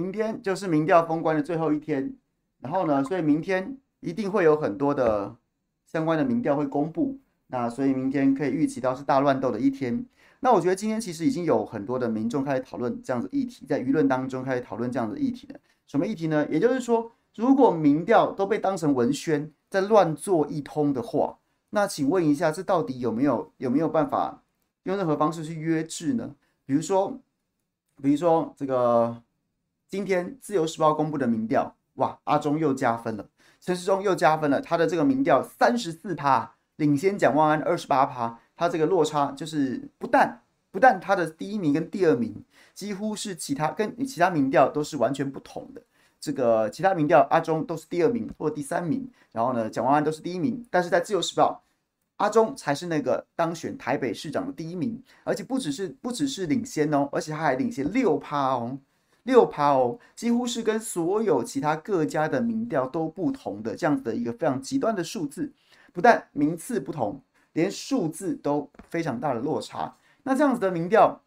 明天就是民调封关的最后一天，然后呢，所以明天一定会有很多的相关的民调会公布。那所以明天可以预期到是大乱斗的一天。那我觉得今天其实已经有很多的民众开始讨论这样子议题，在舆论当中开始讨论这样子议题了。什么议题呢？也就是说，如果民调都被当成文宣在乱做一通的话，那请问一下，这到底有没有有没有办法用任何方式去约制呢？比如说，比如说这个。今天自由时报公布的民调，哇，阿中又加分了，陈时中又加分了，他的这个民调三十四趴，领先蒋万安二十八趴，他这个落差就是不但不但他的第一名跟第二名几乎是其他跟其他民调都是完全不同的，这个其他民调阿中都是第二名或第三名，然后呢蒋万安都是第一名，但是在自由时报，阿中才是那个当选台北市长的第一名，而且不只是不只是领先哦，而且他还领先六趴哦。六趴哦，几乎是跟所有其他各家的民调都不同的这样子的一个非常极端的数字，不但名次不同，连数字都非常大的落差。那这样子的民调，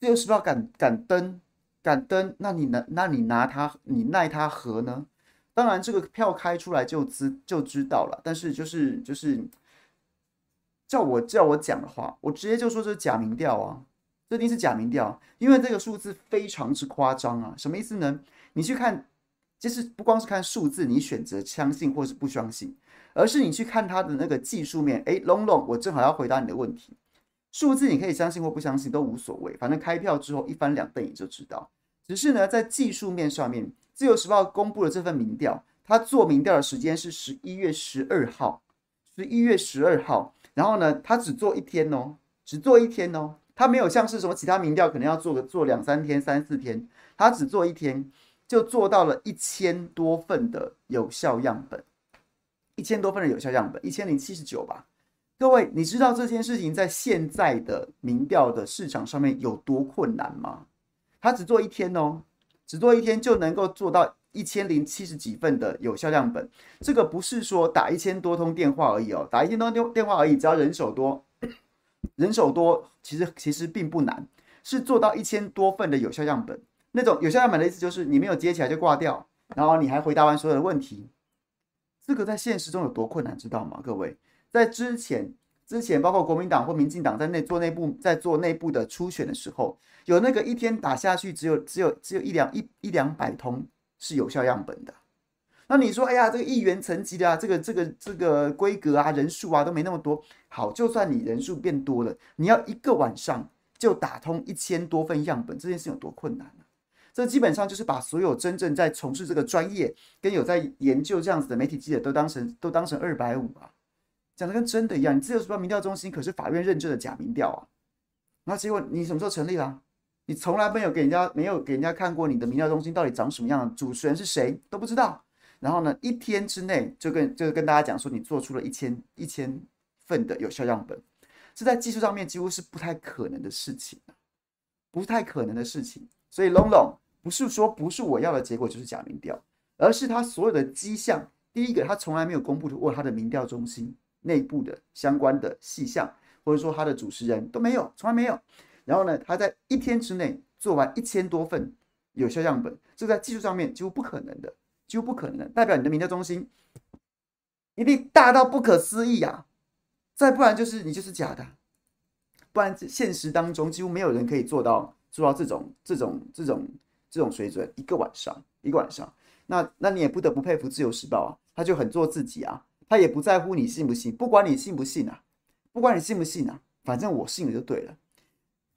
自由时报敢敢登敢登，那你拿那你拿它你奈它何呢？当然这个票开出来就知就知道了，但是就是就是叫我叫我讲的话，我直接就说这是假民调啊。这一定是假民调，因为这个数字非常之夸张啊！什么意思呢？你去看，其实不光是看数字，你选择相信或是不相信，而是你去看它的那个技术面。诶，龙龙，我正好要回答你的问题。数字你可以相信或不相信都无所谓，反正开票之后一翻两瞪眼就知道。只是呢，在技术面上面，自由时报公布的这份民调，它做民调的时间是十一月十二号，十一月十二号，然后呢，它只做一天哦，只做一天哦。他没有像是什么其他民调可能要做个做两三天、三四天，他只做一天就做到了一千多份的有效样本，一千多份的有效样本，一千零七十九吧。各位，你知道这件事情在现在的民调的市场上面有多困难吗？他只做一天哦，只做一天就能够做到一千零七十几份的有效样本，这个不是说打一千多通电话而已哦，打一千多通电话而已，只要人手多。人手多，其实其实并不难，是做到一千多份的有效样本。那种有效样本的意思就是你没有接起来就挂掉，然后你还回答完所有的问题。这个在现实中有多困难，知道吗？各位，在之前之前，包括国民党或民进党在内做内部在做内部的初选的时候，有那个一天打下去只有只有只有一两一一两百通是有效样本的。那你说，哎呀，这个议员层级的啊，这个这个这个规格啊，人数啊都没那么多。好，就算你人数变多了，你要一个晚上就打通一千多份样本，这件事有多困难呢？这基本上就是把所有真正在从事这个专业跟有在研究这样子的媒体记者都当成都当成二百五啊，讲的跟真的一样。你自由时报民调中心可是法院认证的假民调啊，那结果你什么时候成立啦？你从来没有给人家没有给人家看过你的民调中心到底长什么样，主持人是谁都不知道。然后呢，一天之内就跟就跟大家讲说，你做出了一千一千份的有效样本，这在技术上面几乎是不太可能的事情，不太可能的事情。所以龙龙不是说不是我要的结果就是假民调，而是他所有的迹象，第一个他从来没有公布过他的民调中心内部的相关的细项，或者说他的主持人都没有，从来没有。然后呢，他在一天之内做完一千多份有效样本，这在技术上面几乎不可能的。几乎不可能，代表你的民调中心一定大到不可思议啊！再不然就是你就是假的，不然现实当中几乎没有人可以做到做到这种这种这种这种水准。一个晚上，一个晚上，那那你也不得不佩服自由时报啊，他就很做自己啊，他也不在乎你信不信，不管你信不信啊，不管你信不信啊，反正我信了就对了。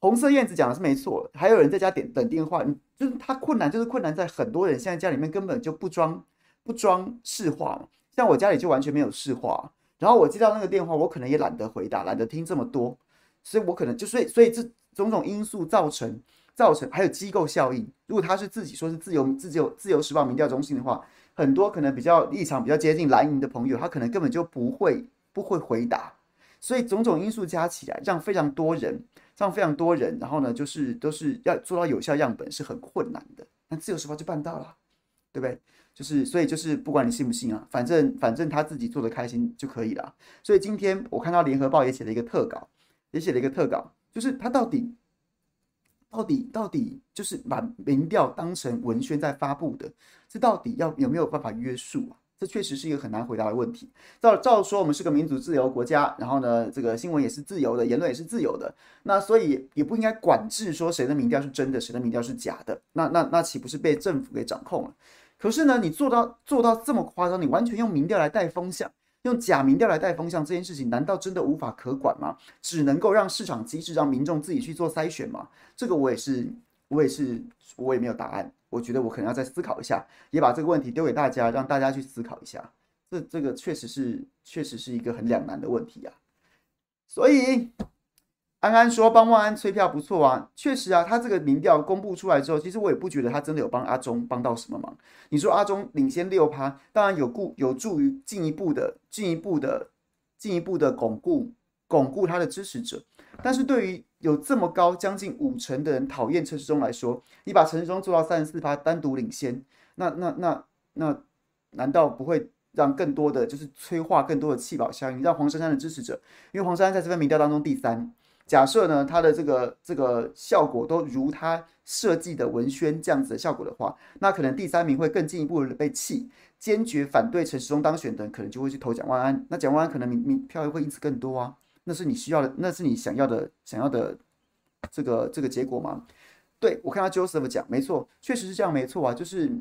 红色燕子讲的是没错，还有人在家点等电话，就是他困难，就是困难在很多人现在家里面根本就不装不装市话嘛，像我家里就完全没有市话，然后我接到那个电话，我可能也懒得回答，懒得听这么多，所以我可能就所以所以这种种因素造成造成还有机构效应，如果他是自己说是自由自由自由时报民调中心的话，很多可能比较立场比较接近蓝营的朋友，他可能根本就不会不会回答，所以种种因素加起来，让非常多人。让非常多人，然后呢，就是都是要做到有效样本是很困难的，那自由时报就办到了，对不对？就是所以就是不管你信不信啊，反正反正他自己做的开心就可以了。所以今天我看到联合报也写了一个特稿，也写了一个特稿，就是他到底到底到底就是把民调当成文宣在发布的，这到底要有没有办法约束啊？这确实是一个很难回答的问题。照照说，我们是个民主自由国家，然后呢，这个新闻也是自由的，言论也是自由的，那所以也不应该管制说谁的民调是真的，谁的民调是假的。那那那岂不是被政府给掌控了？可是呢，你做到做到这么夸张，你完全用民调来带风向。用假民调来带风向这件事情，难道真的无法可管吗？只能够让市场机制让民众自己去做筛选吗？这个我也是，我也是，我也没有答案。我觉得我可能要再思考一下，也把这个问题丢给大家，让大家去思考一下。这这个确实是，确实是一个很两难的问题啊。所以。安安说帮万安催票不错啊，确实啊，他这个民调公布出来之后，其实我也不觉得他真的有帮阿中帮到什么忙。你说阿中领先六趴，当然有固有助于进一步的、进一步的、进一步的巩固巩固他的支持者，但是对于有这么高将近五成的人讨厌陈时中来说，你把陈时中做到三十四趴单独领先，那那那那难道不会让更多的就是催化更多的弃保效应，让黄珊珊的支持者，因为黄珊珊在这份民调当中第三。假设呢，他的这个这个效果都如他设计的文宣这样子的效果的话，那可能第三名会更进一步的被弃，坚决反对陈时中当选的人，可能就会去投蒋万安，那蒋万安可能民民票会因此更多啊，那是你需要的，那是你想要的想要的这个这个结果吗？对，我看到 Joseph 讲，没错，确实是这样，没错啊，就是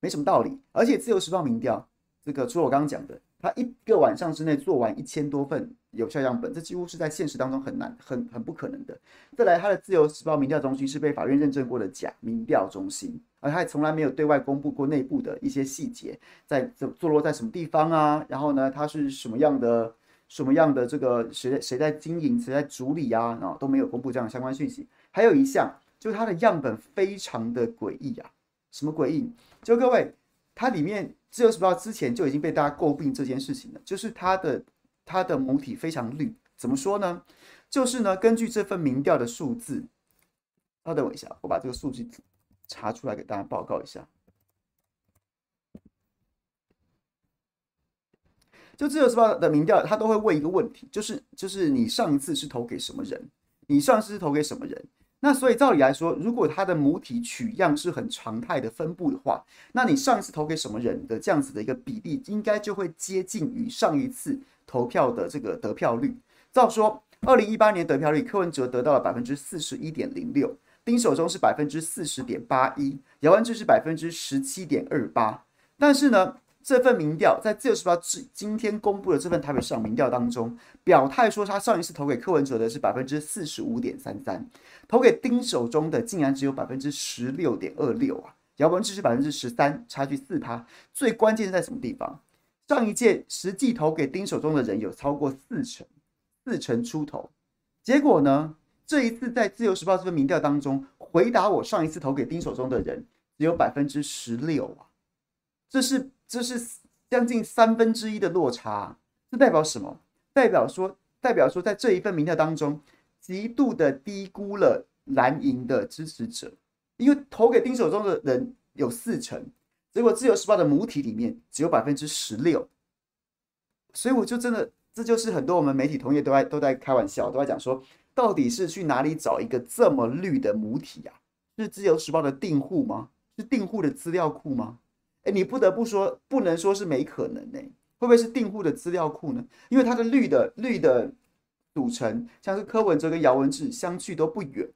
没什么道理，而且自由时报民调这个，除了我刚刚讲的。他一个晚上之内做完一千多份有效样本，这几乎是在现实当中很难、很很不可能的。再来，他的自由时报民调中心是被法院认证过的假民调中心，而他也从来没有对外公布过内部的一些细节，在坐落在什么地方啊？然后呢，他是什么样的、什么样的这个谁谁在经营、谁在主理啊？然后都没有公布这样的相关讯息。还有一项，就是它的样本非常的诡异啊！什么诡异？就各位。它里面自由时报之前就已经被大家诟病这件事情了，就是它的它的母体非常绿，怎么说呢？就是呢，根据这份民调的数字，稍等我一下，我把这个数据查出来给大家报告一下。就自由时报的民调，他都会问一个问题，就是就是你上一次是投给什么人？你上次是投给什么人？那所以照理来说，如果他的母体取样是很常态的分布的话，那你上一次投给什么人的这样子的一个比例，应该就会接近于上一次投票的这个得票率。照说，二零一八年得票率，柯文哲得到了百分之四十一点零六，丁守中是百分之四十点八一，姚文智是百分之十七点二八。但是呢，这份民调在自由时报今今天公布的这份台北市长民调当中，表态说他上一次投给柯文哲的是百分之四十五点三三，投给丁守中的竟然只有百分之十六点二六啊，姚文智是百分之十三，差距四趴。最关键是在什么地方？上一届实际投给丁守中的人有超过四成，四成出头，结果呢，这一次在自由时报这份民调当中，回答我上一次投给丁守中的人只有百分之十六啊，这是。这是将近三分之一的落差，这代表什么？代表说，代表说，在这一份民调当中，极度的低估了蓝营的支持者，因为投给丁守中的人有四成，结果自由时报的母体里面只有百分之十六，所以我就真的，这就是很多我们媒体同业都在都在开玩笑，都在讲说，到底是去哪里找一个这么绿的母体啊？是自由时报的订户吗？是订户的资料库吗？哎，你不得不说，不能说是没可能呢。会不会是订户的资料库呢？因为它的绿的绿的组成，像是柯文哲跟姚文智相去都不远，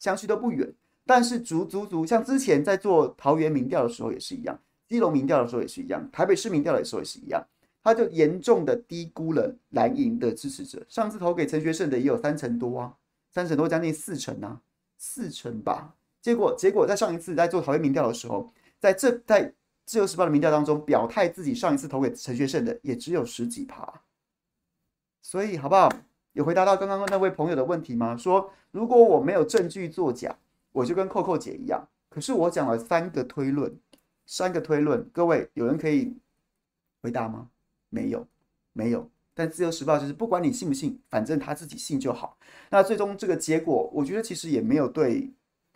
相去都不远。但是足足足，像之前在做桃园民调的时候也是一样，基隆民调的时候也是一样，台北市民调的时候也是一样，他就严重的低估了蓝营的支持者。上次投给陈学圣的也有三成多啊，三成多将近四成啊，四成吧。结果结果在上一次在做桃园民调的时候，在这在。自由时报的民调当中，表态自己上一次投给陈学圣的也只有十几趴，所以好不好？有回答到刚刚那位朋友的问题吗？说如果我没有证据作假，我就跟扣扣姐一样。可是我讲了三个推论，三个推论，各位有人可以回答吗？没有，没有。但自由时报就是不管你信不信，反正他自己信就好。那最终这个结果，我觉得其实也没有对，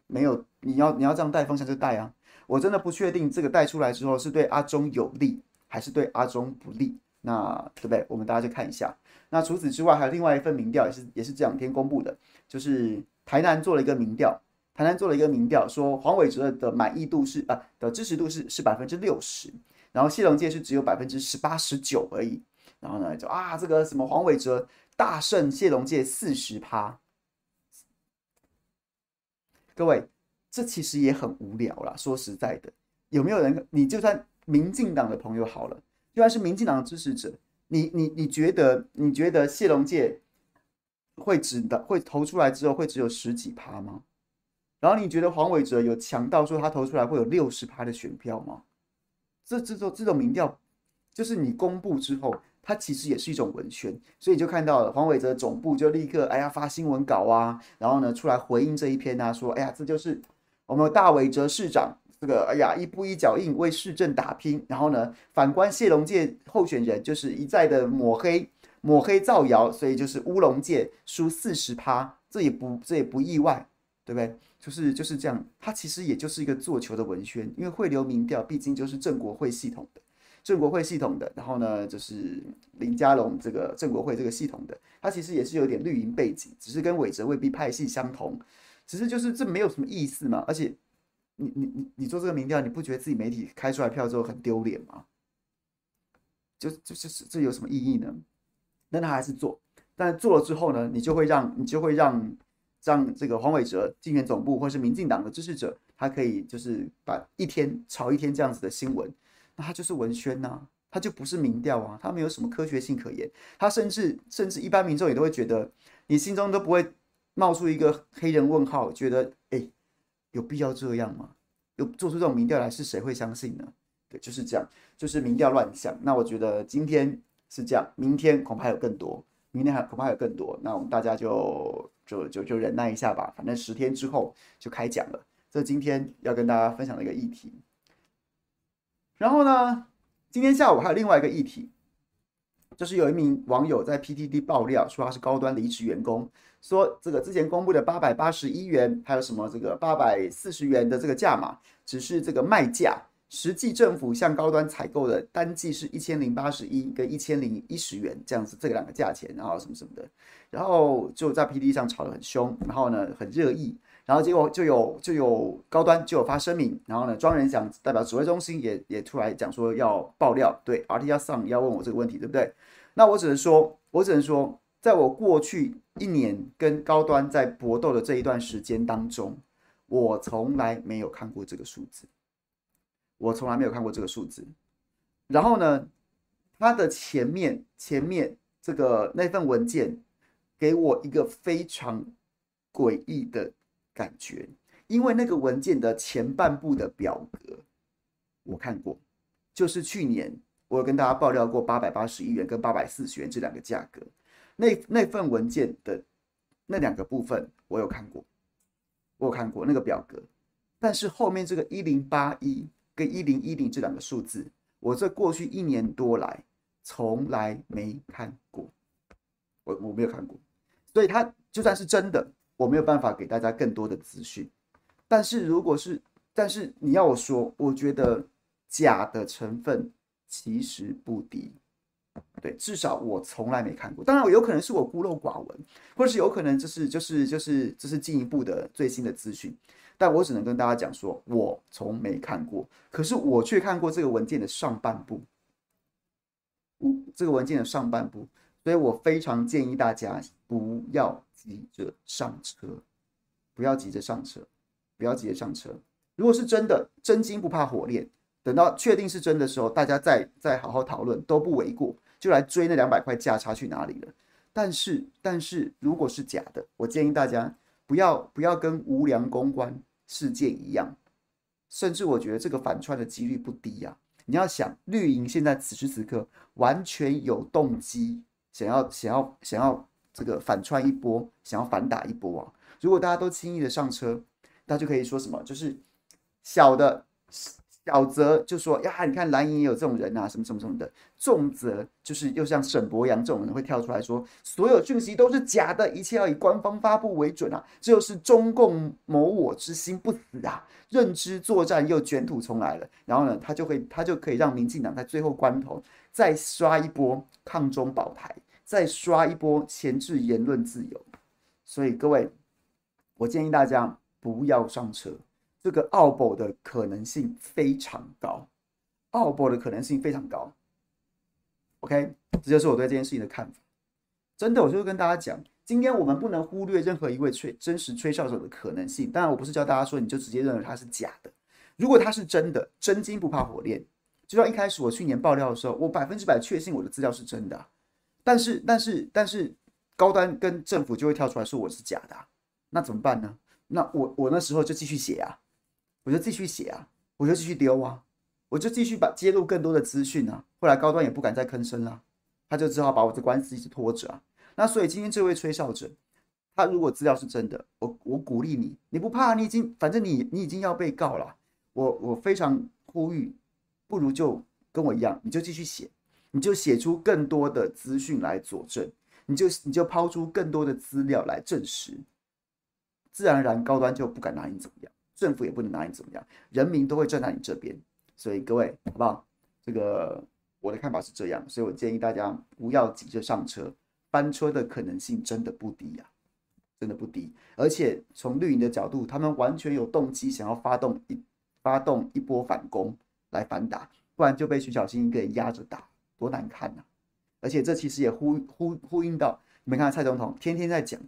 没有你要你要这样带风向就带啊。我真的不确定这个带出来之后是对阿中有利还是对阿中不利，那对不对？我们大家就看一下。那除此之外，还有另外一份民调也是也是这两天公布的，就是台南做了一个民调，台南做了一个民调，说黄伟哲的满意度是啊的支持度是是百分之六十，然后谢龙介是只有百分之十八十九而已。然后呢，就啊这个什么黄伟哲大胜谢龙介四十趴，各位，这其实也很无聊啦。说实在的，有没有人？你就算民进党的朋友好了，就算是民进党的支持者，你你你觉得你觉得谢龙介？会只的会投出来之后会只有十几趴吗？然后你觉得黄伟哲有强到说他投出来会有六十趴的选票吗？这这种这种民调，就是你公布之后，它其实也是一种文宣，所以就看到了黄伟哲总部就立刻哎呀发新闻稿啊，然后呢出来回应这一篇啊，说哎呀这就是我们大伟哲市长这个哎呀一步一脚印为市政打拼，然后呢反观谢龙介候选人就是一再的抹黑。抹黑造谣，所以就是乌龙界输四十趴，这也不这也不意外，对不对？就是就是这样，它其实也就是一个做球的文宣，因为汇流民调毕竟就是正国会系统的，正国会系统的，然后呢就是林佳龙这个正国会这个系统的，它其实也是有点绿营背景，只是跟伟哲未必派系相同，只是就是这没有什么意思嘛，而且你你你你做这个民调，你不觉得自己媒体开出来票之后很丢脸吗？就就就是这有什么意义呢？那他还是做，但做了之后呢，你就会让你就会让让这个黄伟哲竞选总部或是民进党的支持者，他可以就是把一天炒一天这样子的新闻，那他就是文宣呐、他就不是民调啊，他没有什么科学性可言，他甚至甚至一般民众也都会觉得，你心中都不会冒出一个黑人问号，觉得哎，有必要这样吗？有做出这种民调来，是谁会相信呢？对，就是这样，就是民调乱象。那我觉得今天。是这样，明天恐怕有更多，明天还恐怕有更多，那我们大家就就就就忍耐一下吧，反正十天之后就开讲了。这今天要跟大家分享的一个议题。然后呢，今天下午还有另外一个议题，就是有一名网友在 PTT 爆料说他是高端离职员工，说这个之前公布的八百八十一元，还有什么这个八百四十元的这个价码，只是这个卖价。实际政府向高端采购的单剂是一千零八十一跟一千零一十元这样子，这两个价钱，然后什么什么的，然后就在 pt 上吵得很凶，然后呢很热议，然后结果就有就有高端就有发声明，然后呢庄人祥代表指挥中心也也出来讲说要爆料，对，RT 上要问我这个问题，对不对？那我只能说，我只能说，在我过去一年跟高端在搏斗的这一段时间当中，我从来没有看过这个数字。我从来没有看过这个数字，然后呢，它的前面前面这个那份文件给我一个非常诡异的感觉，因为那个文件的前半部的表格我看过，就是去年我有跟大家爆料过八百八十一元跟八百四十元这两个价格，那那份文件的那两个部分我有看过，我有看过那个表格，但是后面这个一零八一。跟一零一零这两个数字，我这过去一年多来从来没看过，我我没有看过，所以它就算是真的，我没有办法给大家更多的资讯。但是如果是，但是你要我说，我觉得假的成分其实不低，对，至少我从来没看过。当然，有可能是我孤陋寡闻，或者是有可能就是就是就是这是进一步的最新的资讯。但我只能跟大家讲说，我从没看过，可是我却看过这个文件的上半部，这个文件的上半部，所以我非常建议大家不要急着上车，不要急着上车，不要急着上车。如果是真的，真金不怕火炼，等到确定是真的时候，大家再再好好讨论都不为过，就来追那两百块价差去哪里了。但是，但是如果是假的，我建议大家不要不要跟无良公关事件一样，甚至我觉得这个反串的几率不低呀、啊。你要想绿营现在此时此刻完全有动机想要想要想要这个反串一波，想要反打一波啊！如果大家都轻易的上车，那就可以说什么？就是小的。小则就说呀，你看蓝营也有这种人啊，什么什么什么的；重则就是又像沈博阳这种人会跳出来说，所有讯息都是假的，一切要以官方发布为准啊！这就是中共谋我之心不死啊，认知作战又卷土重来了。然后呢，他就会他就可以让民进党在最后关头再刷一波抗中保台，再刷一波钳制言论自由。所以各位，我建议大家不要上车。这个奥博的可能性非常高，奥博的可能性非常高。OK，这就是我对这件事情的看法。真的，我就跟大家讲，今天我们不能忽略任何一位吹真实吹哨者的可能性。当然，我不是教大家说你就直接认为他是假的。如果他是真的，真金不怕火炼。就像一开始我去年爆料的时候，我百分之百确信我的资料是真的。但是，但是，但是，高端跟政府就会跳出来说我是假的。那怎么办呢？那我我那时候就继续写啊。我就继续写啊，我就继续丢啊，我就继续把揭露更多的资讯啊。后来高端也不敢再吭声了，他就只好把我的官司一直拖着啊。那所以今天这位吹哨者，他如果资料是真的，我我鼓励你，你不怕，你已经反正你你已经要被告了。我我非常呼吁，不如就跟我一样，你就继续写，你就写出更多的资讯来佐证，你就你就抛出更多的资料来证实，自然而然高端就不敢拿你怎么样。政府也不能拿你怎么样，人民都会站在你这边，所以各位好不好？这个我的看法是这样，所以我建议大家不要急着上车，翻车的可能性真的不低呀、真的不低。而且从绿营的角度，他们完全有动机想要发动一发动一波反攻来反打，不然就被徐小新一个人压着打，多难看呐、啊！而且这其实也呼呼呼应到，你们看蔡总统天天在讲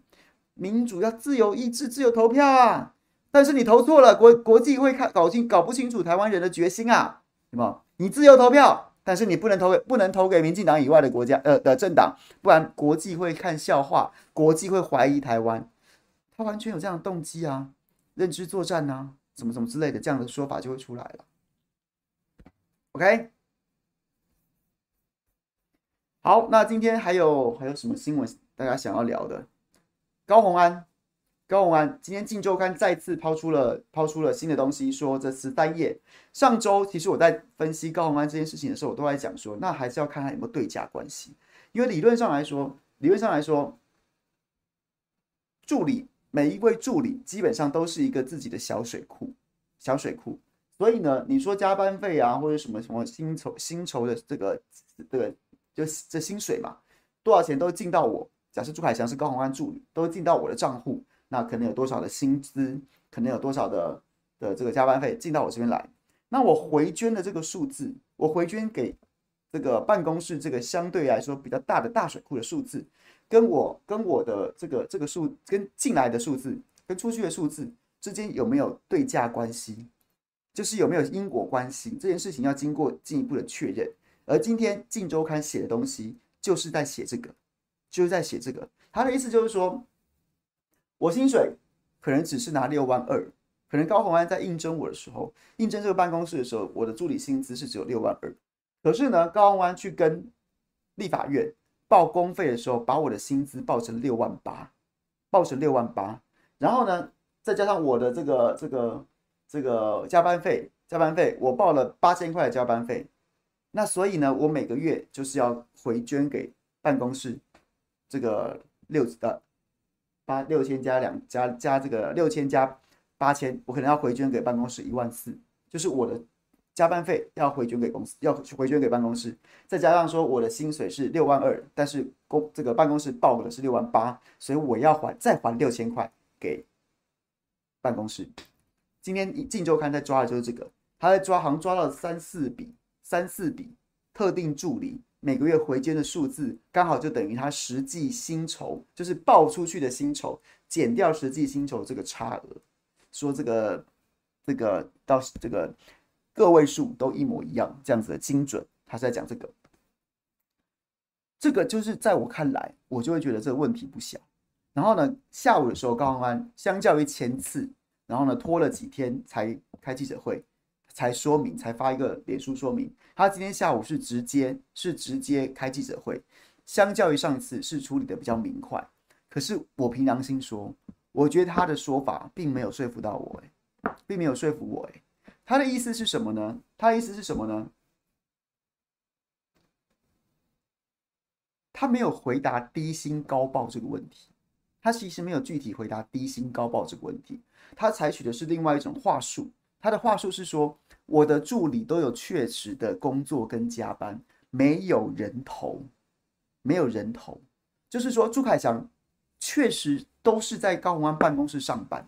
民主要自由意志、自由投票啊。但是你投错了，国国际会看搞清搞不清楚台湾人的决心啊，什么？你自由投票，但是你不能投给不能投给民进党以外的国家呃的政党，不然国际会看笑话，国际会怀疑台湾。他完全有这样的动机啊，认知作战啊，什么什么之类的这样的说法就会出来了。OK，好，那今天还有还有什么新闻大家想要聊的？高虹安。高虹安今天《镜周刊》再次抛出了抛出了新的东西，说这次单页。上周其实我在分析高虹安这件事情的时候，我都在讲说，那还是要看看有没有对价关系。因为理论上来说，理论上来说，助理每一位助理基本上都是一个自己的小水库，小水库。所以呢，你说加班费啊，或者什么什么薪酬薪酬的这个这个就这薪水嘛，多少钱都进到我。假设朱凯翔是高虹安助理，都进到我的账户。那可能有多少的薪资，可能有多少的的这个加班费进到我这边来，那我回捐的这个数字，我回捐给这个办公室这个相对来说比较大的大水库的数字，跟我跟我的这个这个数跟进来的数字跟出去的数字之间有没有对价关系，就是有没有因果关系，这件事情要经过进一步的确认。而今天《镜周刊》写的东西就是在写这个，就是在写这个，他的意思就是说。我薪水可能只是拿六万二，可能高虹安在应征我的时候，应征这个办公室的时候，我的助理薪资是只有六万二。可是呢，高虹安去跟立法院报公费的时候，把我的薪资报成六万八，报成六万八。然后呢，再加上我的这个这个这个加班费，加班费我报了八千块的加班费。那所以呢，我每个月就是要回捐给办公室这个六的。八六千加两加加这个六千加八千，我可能要回捐给办公室一万四，就是我的加班费要回捐给公司，要回捐给办公室，再加上说我的薪水是六万二，但是公这个办公室报的是六万八，所以我要还再还六千块给办公室。今天《镜周刊》在抓的就是这个，他在抓，好像抓到三四笔，三四笔特定助理。每个月回捐的数字刚好就等于他实际薪酬，就是报出去的薪酬减掉实际薪酬这个差额，说这个这个到这个个位数都一模一样，这样子的精准，他是在讲这个。这个就是在我看来，我就会觉得这个问题不小。然后呢，下午的时候，高虹安相较于前次，然后呢拖了几天才开记者会。才说明，才发一个脸书说明。他今天下午是直接是直接开记者会，相较于上次是处理的比较明快。可是我凭良心说，我觉得他的说法并没有说服到我，诶，并没有说服我，诶。他的意思是什么呢？他的意思是什么呢？他没有回答低薪高报这个问题，他其实没有具体回答低薪高报这个问题，他采取的是另外一种话术。他的话术是说。我的助理都有确实的工作跟加班，没有人头，没有人头，就是说朱凯翔确实都是在高虹安办公室上班，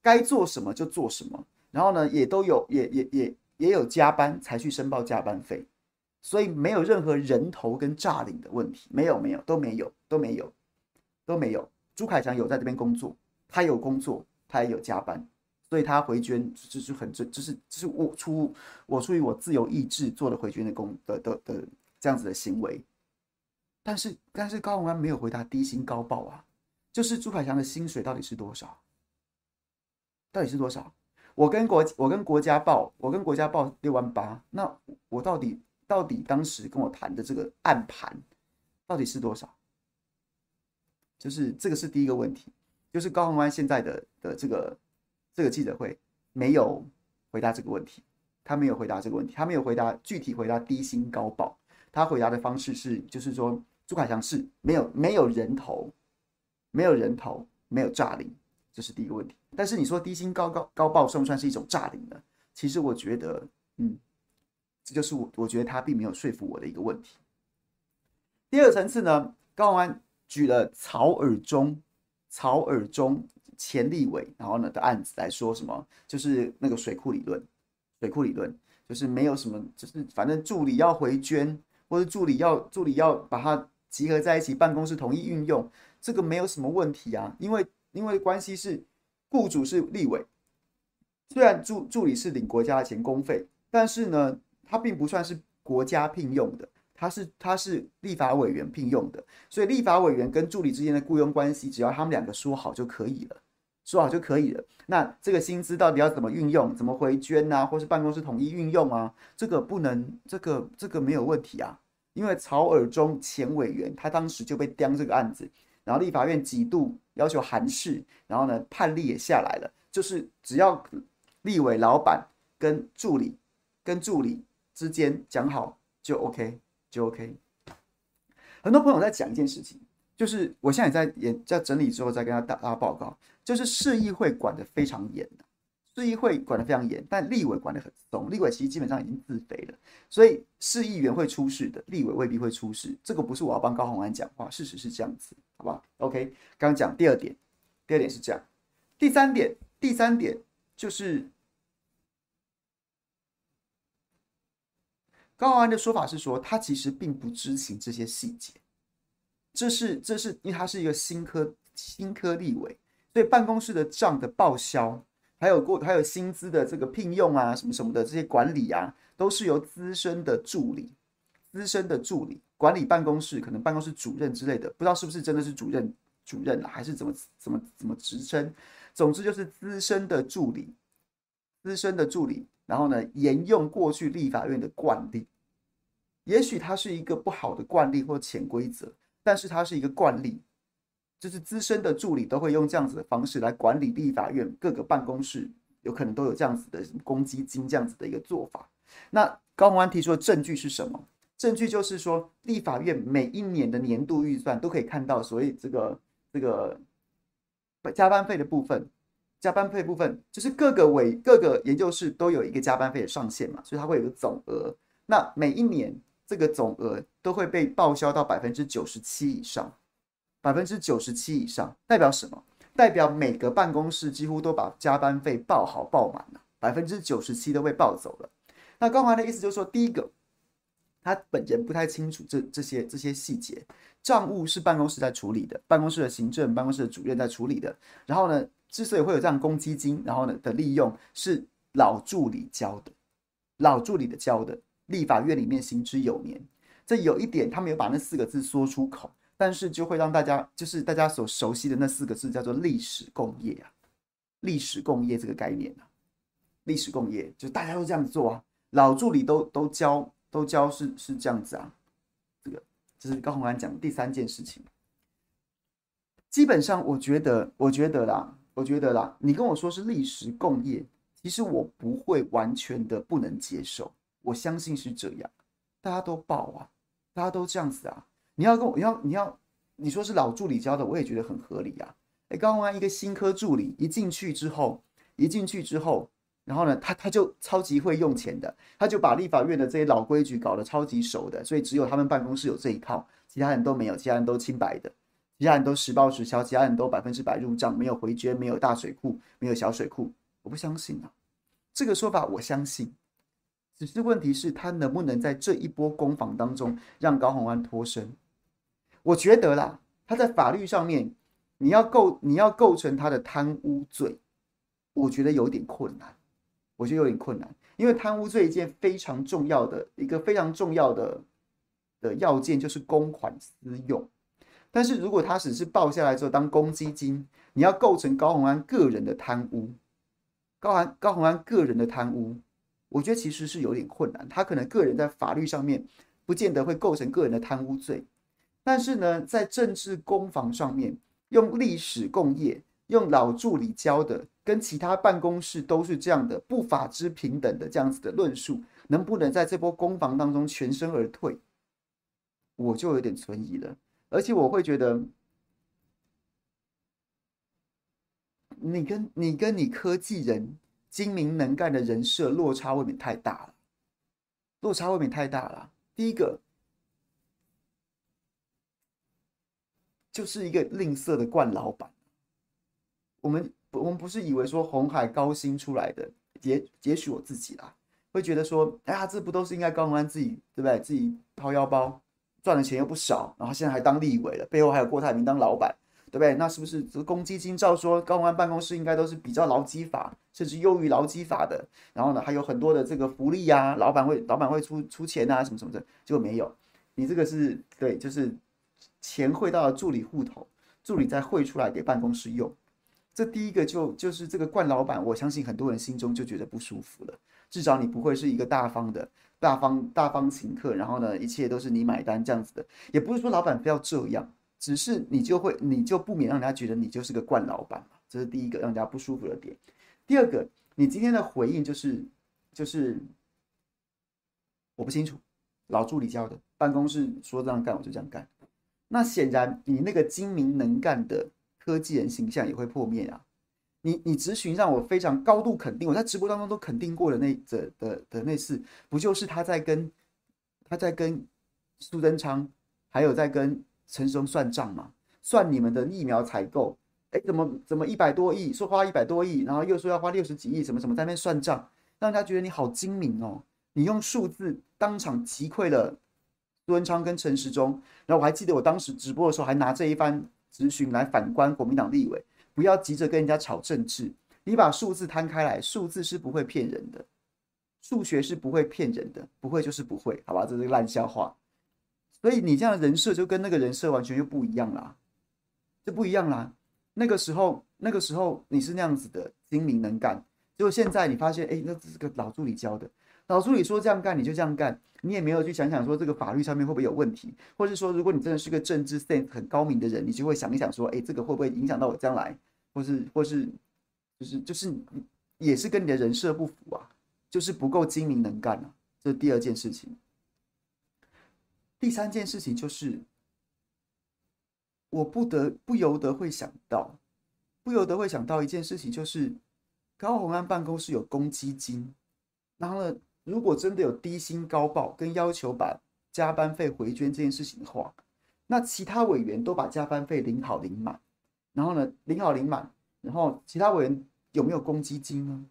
该做什么就做什么，然后呢，也都有也也也也有加班才去申报加班费，所以没有任何人头跟诈领的问题，没有没有都没有都没有都没有。朱凯翔有在这边工作，他有工作，他也有加班，所以他回捐就是很这就是就是我出我出于我自由意志做了回捐的工的的的这样子的行为。但是，但是高虹安没有回答低薪高报啊，就是朱凯翔的薪水到底是多少？到底是多少？我跟国我跟国家报，我跟国家报六万八，那我到底到底当时跟我谈的这个暗盘到底是多少？就是这个是第一个问题，就是高虹安现在的的这个这个记者会没有回答这个问题，他没有回答这个问题，他没有回答具体回答低薪高报，他回答的方式是就是说。朱凯翔是没有没有人头，没有人头，没有诈领，这是第一个问题。但是你说低薪高高高报算不算是一种诈领呢？其实我觉得，嗯，这就是我我觉得他并没有说服我的一个问题。第二层次呢，高安举了曹尔中、曹尔中前立委然后呢的案子来说什么，就是那个水库理论，水库理论就是没有什么，就是反正助理要回捐，或者助理要助理要把它。集合在一起，办公室统一运用，这个没有什么问题啊。因为因为关系是雇主是立委，虽然助助理是领国家的钱公费，但是呢，他并不算是国家聘用的，他是他是立法委员聘用的，所以立法委员跟助理之间的雇佣关系，只要他们两个说好就可以了，说好就可以了。那这个薪资到底要怎么运用，怎么回捐啊，或是办公室统一运用啊？这个不能，这个这个没有问题啊。因为曹尔中前委员，他当时就被刁这个案子，然后立法院几度要求函释，然后呢判例也下来了，就是只要立委老板跟助理跟助理之间讲好就 OK 就 OK。很多朋友在讲一件事情，就是我现在也在也在整理之后再跟他大家报告，就是市议会管得非常严的。市议会管得非常严，但立委管得很松。立委其实基本上已经自肥了，所以市议员会出事的，立委未必会出事。这个不是我要帮高虹安讲话，事实是这样子，好不好？OK，刚刚讲第二点，第二点是这样，第三点，第三点就是高虹安的说法是说，他其实并不知情这些细节，这是这是因为他是一个新科新科立委，对办公室的账的报销。还有过还有薪资的这个聘用啊，什么什么的这些管理啊，都是由资深的助理、资深的助理管理办公室，可能办公室主任之类的，不知道是不是真的是主任主任，还是怎么怎么怎么职称？总之就是资深的助理，资深的助理，然后呢，沿用过去立法院的惯例，也许它是一个不好的惯例或潜规则，但是它是一个惯例。就是资深的助理都会用这样子的方式来管理立法院各个办公室，有可能都有这样子的公积金这样子的一个做法。那高宏安提出的证据是什么？证据就是说，立法院每一年的年度预算都可以看到，所以这个这个加班费的部分，加班费部分就是各个委各个研究室都有一个加班费的上限嘛，所以它会有个总额。那每一年这个总额都会被报销到百分之九十七以上。百分之九十七以上代表什么？代表每个办公室几乎都把加班费报好报满了，百分之九十七都被报走了。那高虹安的意思就是说，第一个，他本人不太清楚这这些这些细节，账务是办公室在处理的，办公室的行政、办公室的主任在处理的。然后呢，之所以会有这样公积金，然后呢的利用是老助理交的，老助理的交的，立法院里面行之有年。这有一点，他没有把那四个字说出口。但是就会让大家，就是大家所熟悉的那四个字，叫做历史共业啊，历史共业这个概念啊，历史共业就大家都这样子做啊，老助理都都教都教是是这样子啊，这个这是高虹安讲的第三件事情。基本上我觉得，我觉得啦，我觉得啦，你跟我说是历史共业，其实我不会完全的不能接受，我相信是这样，大家都报啊，大家都这样子啊。你要跟我，你要你要你说是老助理教的，我也觉得很合理啊。哎，高虹安一个新科助理一进去之后，一进去之后，然后呢，他他就超级会用钱的，他就把立法院的这些老规矩搞得超级熟的，所以只有他们办公室有这一套，其他人都没有，其他人都清白的，其他人都实报实销，其他人都百分之百入账，没有回捐，没有大水库，没有小水库。我不相信啊，这个说法我相信，只是问题是，他能不能在这一波攻防当中让高虹安脱身？我觉得啦，他在法律上面，你要构你要构成他的贪污罪，我觉得有点困难，我觉得有点困难，因为贪污罪一件非常重要的一个非常重要的的要件就是公款私用。但是如果他只是报下来之后当公积金，你要构成高虹安个人的贪污，高虹高虹安个人的贪污，我觉得其实是有点困难。他可能个人在法律上面不见得会构成个人的贪污罪，但是呢，在政治攻防上面，用历史共业，用老助理教的，跟其他办公室都是这样的不法之平等的这样子的论述，能不能在这波攻防当中全身而退，我就有点存疑了。而且我会觉得，你跟你跟你科技人精明能干的人设落差未免太大了，落差未免太大了。第一个就是一个吝啬的惯老板。我们我们不是以为说红海高薪出来的，也也许我自己啦，会觉得说，哎呀，这不都是应该高虹安自己对不对？自己掏腰包。赚的钱又不少，然后现在还当立委了，背后还有郭台铭当老板，对不对？那是不是这个公积金照说高虹安办公室应该都是比较劳基法，甚至优于劳基法的？然后呢，还有很多的这个福利呀、老板会老板会出出钱啊，什么什么的，结果没有。你这个是对，就是钱汇到了助理户头，助理再汇出来给办公室用。这第一个就就是这个惯老板，我相信很多人心中就觉得不舒服了。至少你不会是一个大方的。大方大方请客，然后呢，一切都是你买单这样子的，也不是说老板非要这样，只是你就会你就不免让人家觉得你就是个惯老板，这是第一个让人家不舒服的点。第二个，你今天的回应就是就是我不清楚，老助理教的，办公室说这样干我就这样干，那显然你那个精明能干的科技人形象也会破灭啊。你你质询让我非常高度肯定，我在直播当中都肯定过的那的的的那次，不就是他在跟他在跟苏贞昌，还有在跟陈时中算账吗？算你们的疫苗采购，哎，怎么怎么一百多亿，说花一百多亿，然后又说要花六十几亿，什么什么在那边算账，让人家觉得你好精明哦。你用数字当场击溃了苏文昌跟陈时中，然后我还记得我当时直播的时候还拿这一番咨询来反观国民党立委。不要急着跟人家吵政治，你把数字摊开来，数字是不会骗人的，数学是不会骗人的，不会就是不会，好吧，这是个烂笑话。所以你这样的人设就跟那个人设完全就不一样啦，就不一样啦。那个时候，那个时候你是那样子的精明能干，结果现在你发现，哎，那只是个老助理教的，老助理说这样干你就这样干，你也没有去想想说这个法律上面会不会有问题，或是说如果你真的是个政治性很高明的人，你就会想一想说，哎，这个会不会影响到我将来？或是或是，就是就是，也是跟你的人设不符啊，就是不够精明能干啊，这是第二件事情。第三件事情就是，我不得不由得会想到，不由得会想到一件事情，就是高虹安办公室有公积金，然后呢，如果真的有低薪高报跟要求把加班费回捐这件事情的话，那其他委员都把加班费领好领满。然后呢，领好领满，然后其他委员有没有公积金呢？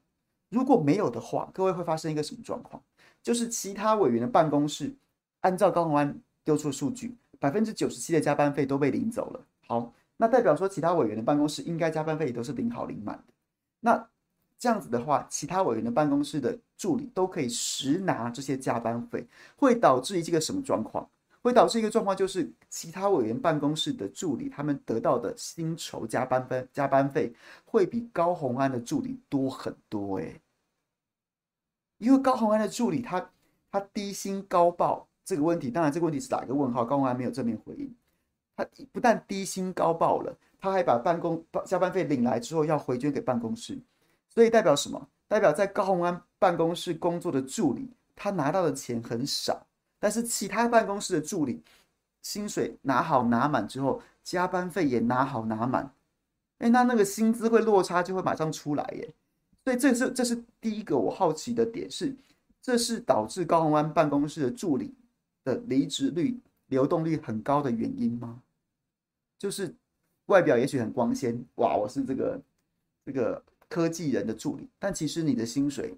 如果没有的话，各位会发生一个什么状况？就是其他委员的办公室，按照高虹安丢出的数据，百分之九十七的加班费都被领走了。好，那代表说其他委员的办公室应该加班费也都是领好领满的。那这样子的话，其他委员的办公室的助理都可以实拿这些加班费，会导致一个什么状况？会导致一个状况，就是其他委员办公室的助理，他们得到的薪酬加班费加班费会比高虹安的助理多很多诶，因为高虹安的助理他他低薪高报这个问题，当然这个问题是打一个问号，高虹安没有正面回应。他不但低薪高报了，他还把办公加班费领来之后要回捐给办公室，所以代表什么？代表在高虹安办公室工作的助理，他拿到的钱很少。但是其他办公室的助理薪水拿好拿满之后，加班费也拿好拿满，哎，那那个薪资会落差就会马上出来耶。所以这是这是第一个我好奇的点是，这是导致高虹安办公室的助理的离职率、流动率很高的原因吗？就是外表也许很光鲜，哇，我是这个这个科技人的助理，但其实你的薪水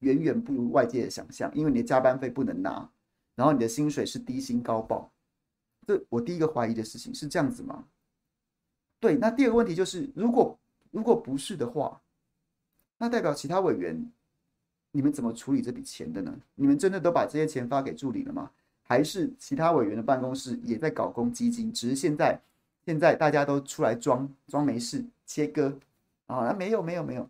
远远不如外界的想象，因为你的加班费不能拿，然后你的薪水是低薪高报。这我第一个怀疑的事情是这样子吗？对，那第二个问题就是，如果如果不是的话，那代表其他委员，你们怎么处理这笔钱的呢？你们真的都把这些钱发给助理了吗？还是其他委员的办公室也在搞公积金？只是现在现在大家都出来装装没事切割啊？没有没有没有，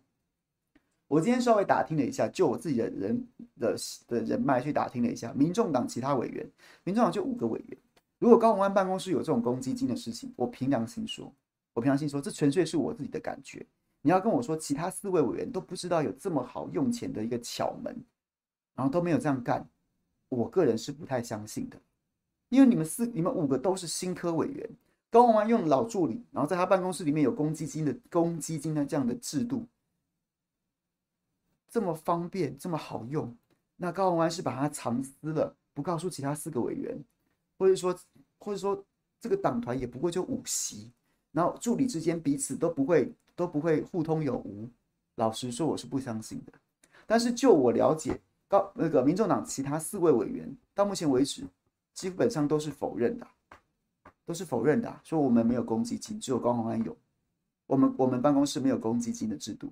我今天稍微打听了一下，就我自己的人的的人脉去打听了一下，民众党其他委员，民众党就五个委员。如果高虹安办公室有这种公积金的事情，我凭良心说。我凭良心说，这纯粹是我自己的感觉。你要跟我说，其他四位委员都不知道有这么好用钱的一个巧门，然后都没有这样干，我个人是不太相信的。因为你们四、你们五个都是新科委员，高虹安用老助理，然后在他办公室里面有公积金的公积金的这样的制度，这么方便，这么好用，那高虹安是把它藏私了，不告诉其他四个委员，或者说，或者说这个党团也不过就五席。然后助理之间彼此都不会都不会互通有无，老实说我是不相信的。但是就我了解，高那个民众党其他四位委员到目前为止基本上都是否认的，都是否认的，说我们没有公积金，只有高虹安有。我们我们办公室没有公积金的制度，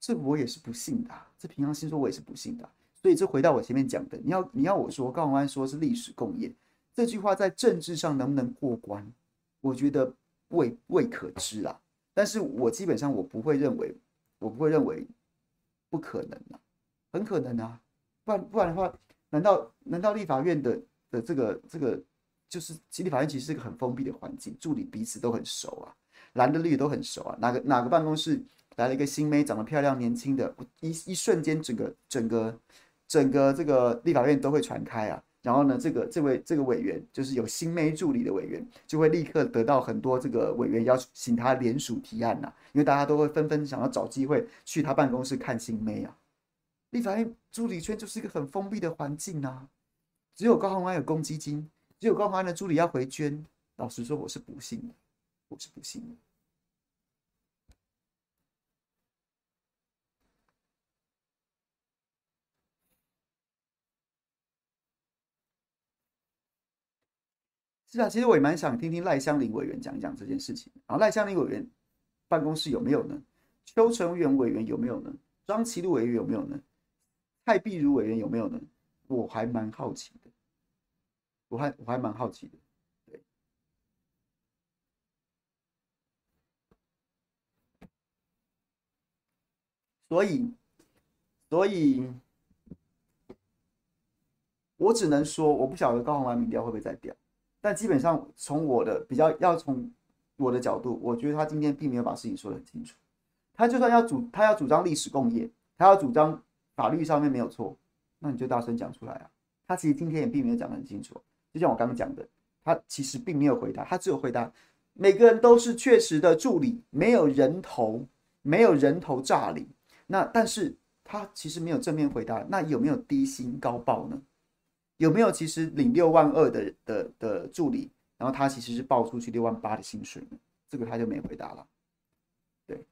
这我也是不信的。这平常心说，我也是不信的。所以这回到我前面讲的，你要你要我说高虹安说是历史共业这句话在政治上能不能过关？我觉得未未可知啊，但是我基本上我不会认为，我不会认为不可能啊，很可能啊，不然不然的话，难道难道立法院的的这个这个就是立法院其实是一个很封闭的环境，助理彼此都很熟啊，蓝的绿的都很熟啊，哪个哪个办公室来了一个新妹，长得漂亮年轻的，一一瞬间整个整个整个这个立法院都会传开啊。然后呢，这个这位这个委员就是有新妹助理的委员，就会立刻得到很多这个委员邀请他联署提案呐、啊，因为大家都会纷纷想要找机会去他办公室看新妹啊。立法院助理圈就是一个很封闭的环境啊，只有高虹安有公积金，只有高虹安的助理要回捐。老实说，我是不信的，我是不信的。是啊，其实我也蛮想听听赖香林委员讲一讲这件事情。然后赖香林委员办公室有没有呢？邱成元委员有没有呢？张其禄委员有没有呢？蔡碧如委员有没有呢？我还蛮好奇的，我还我还蛮好奇的。对，所以所以，我只能说，我不晓得高虹安民调会不会再掉。但基本上，从我的比较，要从我的角度，我觉得他今天并没有把事情说得很清楚。他就算要主，他要主张历史共业，他要主张法律上面没有错，那你就大声讲出来啊！他其实今天也并没有讲得很清楚。就像我刚刚讲的，他其实并没有回答，他只有回答每个人都是确实的助理，没有人头，没有人头诈领。那但是他其实没有正面回答，那有没有低薪高报呢？有没有其实领六万二的的的助理，然后他其实是报出去六万八的薪水呢？这个他就没回答了。对，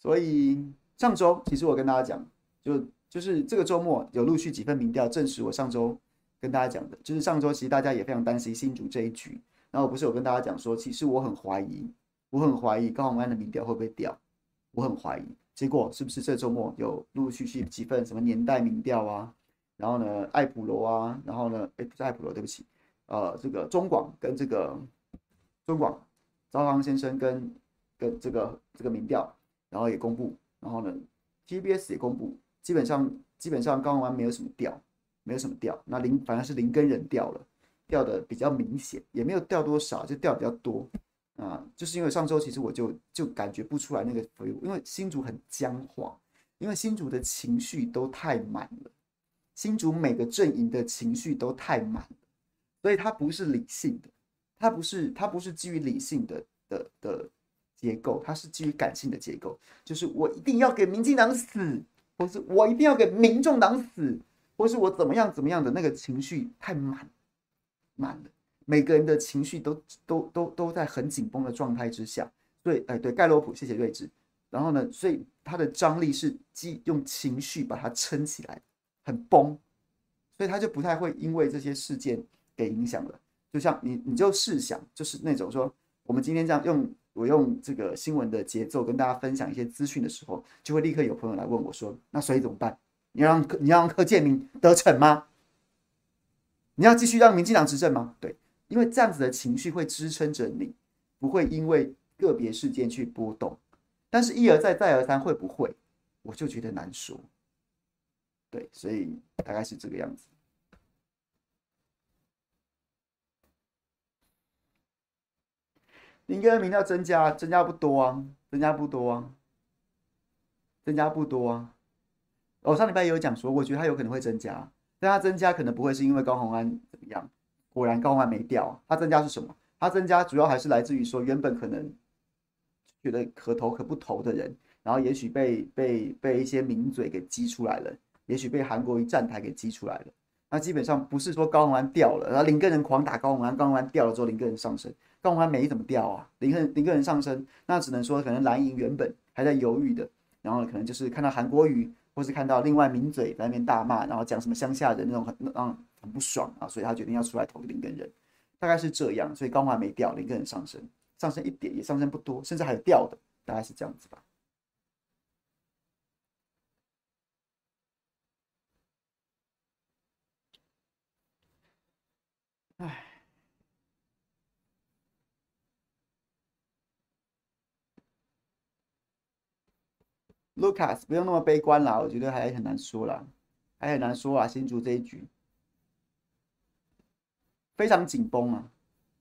所以上周其实我跟大家讲，就就是这个周末有陆续几份民调证实我上周跟大家讲的，就是上周其实大家也非常担心新竹这一局。然后不是有跟大家讲说，其实我很怀疑，我很怀疑高虹安的民调会不会掉，我很怀疑。结果是不是这周末有陆陆续续几份什么年代民调啊？然后呢，爱普罗啊，然后呢，哎，不是爱普罗，对不起，呃，这个中广跟这个中广，赵康先生跟跟这个这个民调，然后也公布，然后呢，TBS 也公布，基本上基本上高虹安没有什么掉，没有什么掉，那林反正是林耕仁掉了。掉的比较明显，也没有掉多少，就掉比较多啊，就是因为上周其实我就就感觉不出来那个，因为新竹很僵化，因为新竹的情绪都太满了，新竹每个阵营的情绪都太满了，所以它不是理性的，它不是它不是基于理性的的的结构，它是基于感性的结构，就是我一定要给民进党死，或是我一定要给民众党死，或是我怎么样怎么样的那个情绪太满满了，每个人的情绪都都都都在很紧绷的状态之下，所以哎对盖洛普，谢谢睿智，然后呢，所以它的张力是基用情绪把它撑起来，很崩，所以他就不太会因为这些事件给影响了。就像你，你就试想，就是那种说，我们今天这样用，我用这个新闻的节奏跟大家分享一些资讯的时候，就会立刻有朋友来问我说：“那所以怎么办？你要让你让柯建铭得逞吗？你要继续让民进党执政吗？”对，因为这样子的情绪会支撑着你，不会因为个别事件去波动。但是，一而再，再而三，会不会？我就觉得难说。对，所以大概是这个样子。林耕仁民调增加，增加不多啊，增加不多啊，增加不多啊。我、上礼拜也有讲说，我觉得他有可能会增加，但他增加可能不会是因为高虹安怎么样。果然高虹安没掉，他增加是什么？他增加主要还是来自于说，原本可能觉得可投可不投的人，然后也许被被被一些名嘴给激出来了，也许被韩国一站台给激出来了。那基本上不是说高虹安掉了，然后林根人狂打高虹安，高虹安掉了之后林根人上升。高虹安没怎么掉啊，林耕林耕仁上升，那只能说可能蓝营原本还在犹豫的，然后可能就是看到韩国瑜，或是看到另外名嘴在那边大骂，然后讲什么乡下人那种很让很不爽啊，所以他决定要出来投零个人，大概是这样，所以高虹安没掉，零个人上升，上升一点也上升不多，甚至还有掉的，大概是这样子吧。唉。Lucas，不用那么悲观啦，我觉得还很难说啦，还很难说啊。新竹这一局非常紧绷啊，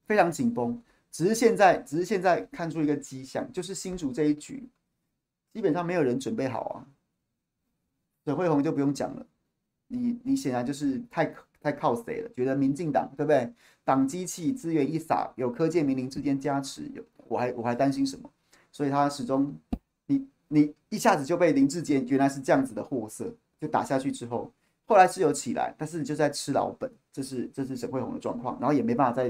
非常紧绷。只是现在，只是现在看出一个迹象，就是新竹这一局基本上没有人准备好啊。沈慧红就不用讲了，你你显然就是太太靠谁了？觉得民进党对不对？党机器资源一撒，有柯建铭林智坚加持，有我还我还担心什么？所以他始终你。一下子就被林志坚原来是这样子的货色，就打下去之后，后来是有起来，但是你就在吃老本，这是这是沈慧虹的状况，然后也没办法再，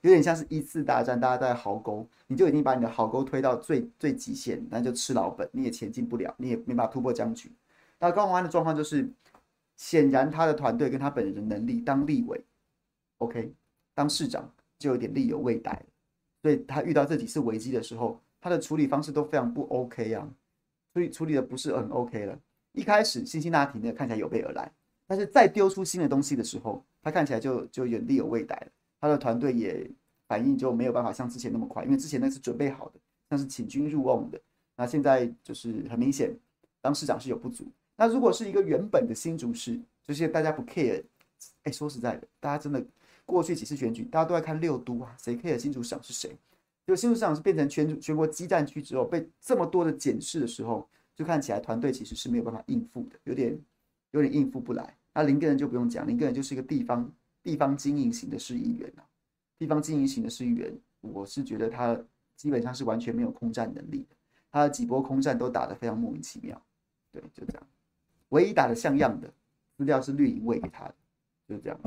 有点像是一次大战，大家在壕沟，你就已经把你的壕沟推到最最极限，那就吃老本，你也前进不了，你也没办法突破僵局。那高宏安的状况就是，显然他的团队跟他本人的能力当立委，OK，当市长就有点力有未逮，所以他遇到这几次危机的时候，他的处理方式都非常不 OK 啊。所以处理的不是很 OK 了。一开始辛辛那提呢看起来有备而来，但是再丢出新的东西的时候，他看起来就就有力有未逮了。他的团队也反应就没有办法像之前那么快，因为之前那是准备好的，像是请君入瓮的。那现在就是很明显，当市长是有不足。那如果是一个原本的新竹市，就是大家不 care。哎，说实在的，大家真的过去几次选举，大家都在看六都啊，谁 care 新竹市长是谁？就新竹市场是变成全全国基战区之后，被这么多的检视的时候，就看起来团队其实是没有办法应付的，有点有点应付不来。那林根人就不用讲，林根人就是一个地方地方经营型的市议员啊，地方经营型的市议员，我是觉得他基本上是完全没有空战能力的，他的几波空战都打得非常莫名其妙。对，就这样，唯一打得像样的资料是绿营喂给他的，就是这样。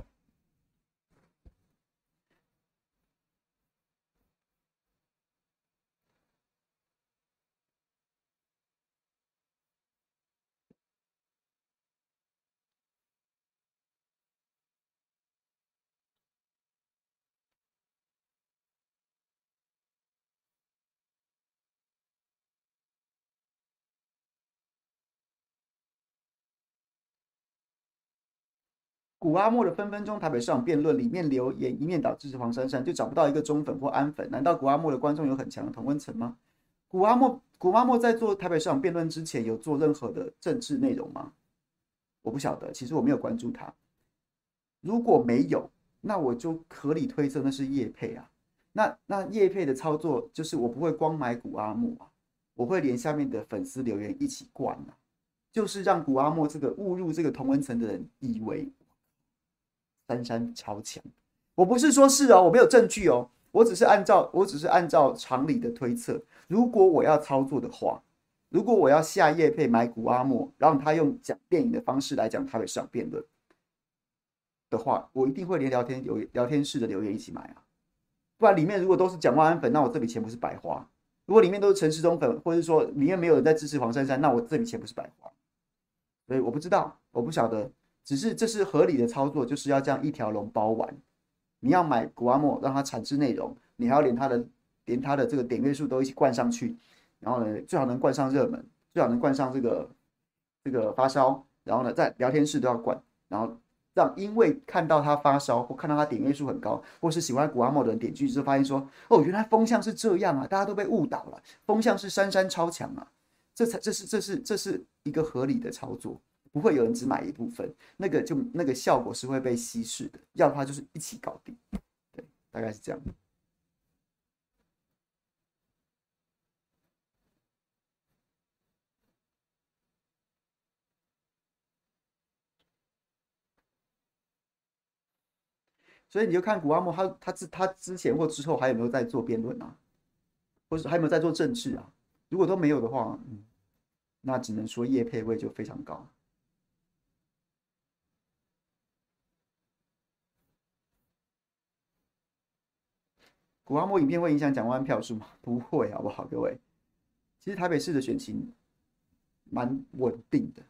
古阿莫的分分钟台北市长辩论里面留言，一面倒支持黄珊珊，就找不到一个忠粉或安粉。难道古阿莫的观众有很强的同温层吗？古阿莫，古阿莫在做台北市长辩论之前有做任何的政治内容吗？我不晓得，其实我没有关注他。如果没有，那我就合理推测那是叶配啊。那那叶配的操作就是我不会光买古阿莫啊，我会连下面的粉丝留言一起灌啊，就是让古阿莫这个误入这个同温层的人以为。珊珊超强，我不是说是哦，我没有证据哦，我只是按照我只是按照常理的推测，如果我要操作的话，如果我要下夜配买谷阿莫，让他用讲电影的方式来讲台北市长辩论的话，我一定会连聊天有聊天室的留言一起买啊，不然里面如果都是蒋万安粉，那我这笔钱不是白花？如果里面都是陈时中粉，或者说里面没有人在支持黄珊珊，那我这笔钱不是白花？所以我不知道，我不晓得，只是这是合理的操作，就是要这样一条龙包完。你要买古阿莫，让它产制内容，你还要连它的连它的这个点阅数都一起灌上去，然后呢，最好能灌上热门，最好能灌上这个这个发烧，然后呢，在聊天室都要灌，然后。让因为看到他发烧，或看到他点阅数很高，或是喜欢古阿莫的人点进去之后，发现说：“哦，原来风向是这样啊！”大家都被误导了，风向是珊珊超强啊！这才这是这是这是一个合理的操作，不会有人只买一部分，那个就那个效果是会被稀释的。要的话就是一起搞定，对，大概是这样。所以你就看古阿莫他他之他之前或之后还有没有在做辩论啊，或者还有没有在做政治啊？如果都没有的话，嗯，那只能说业配位就非常高。古阿莫影片会影响蒋万票数吗？不会，好不好，各位？其实台北市的选情蛮稳定的，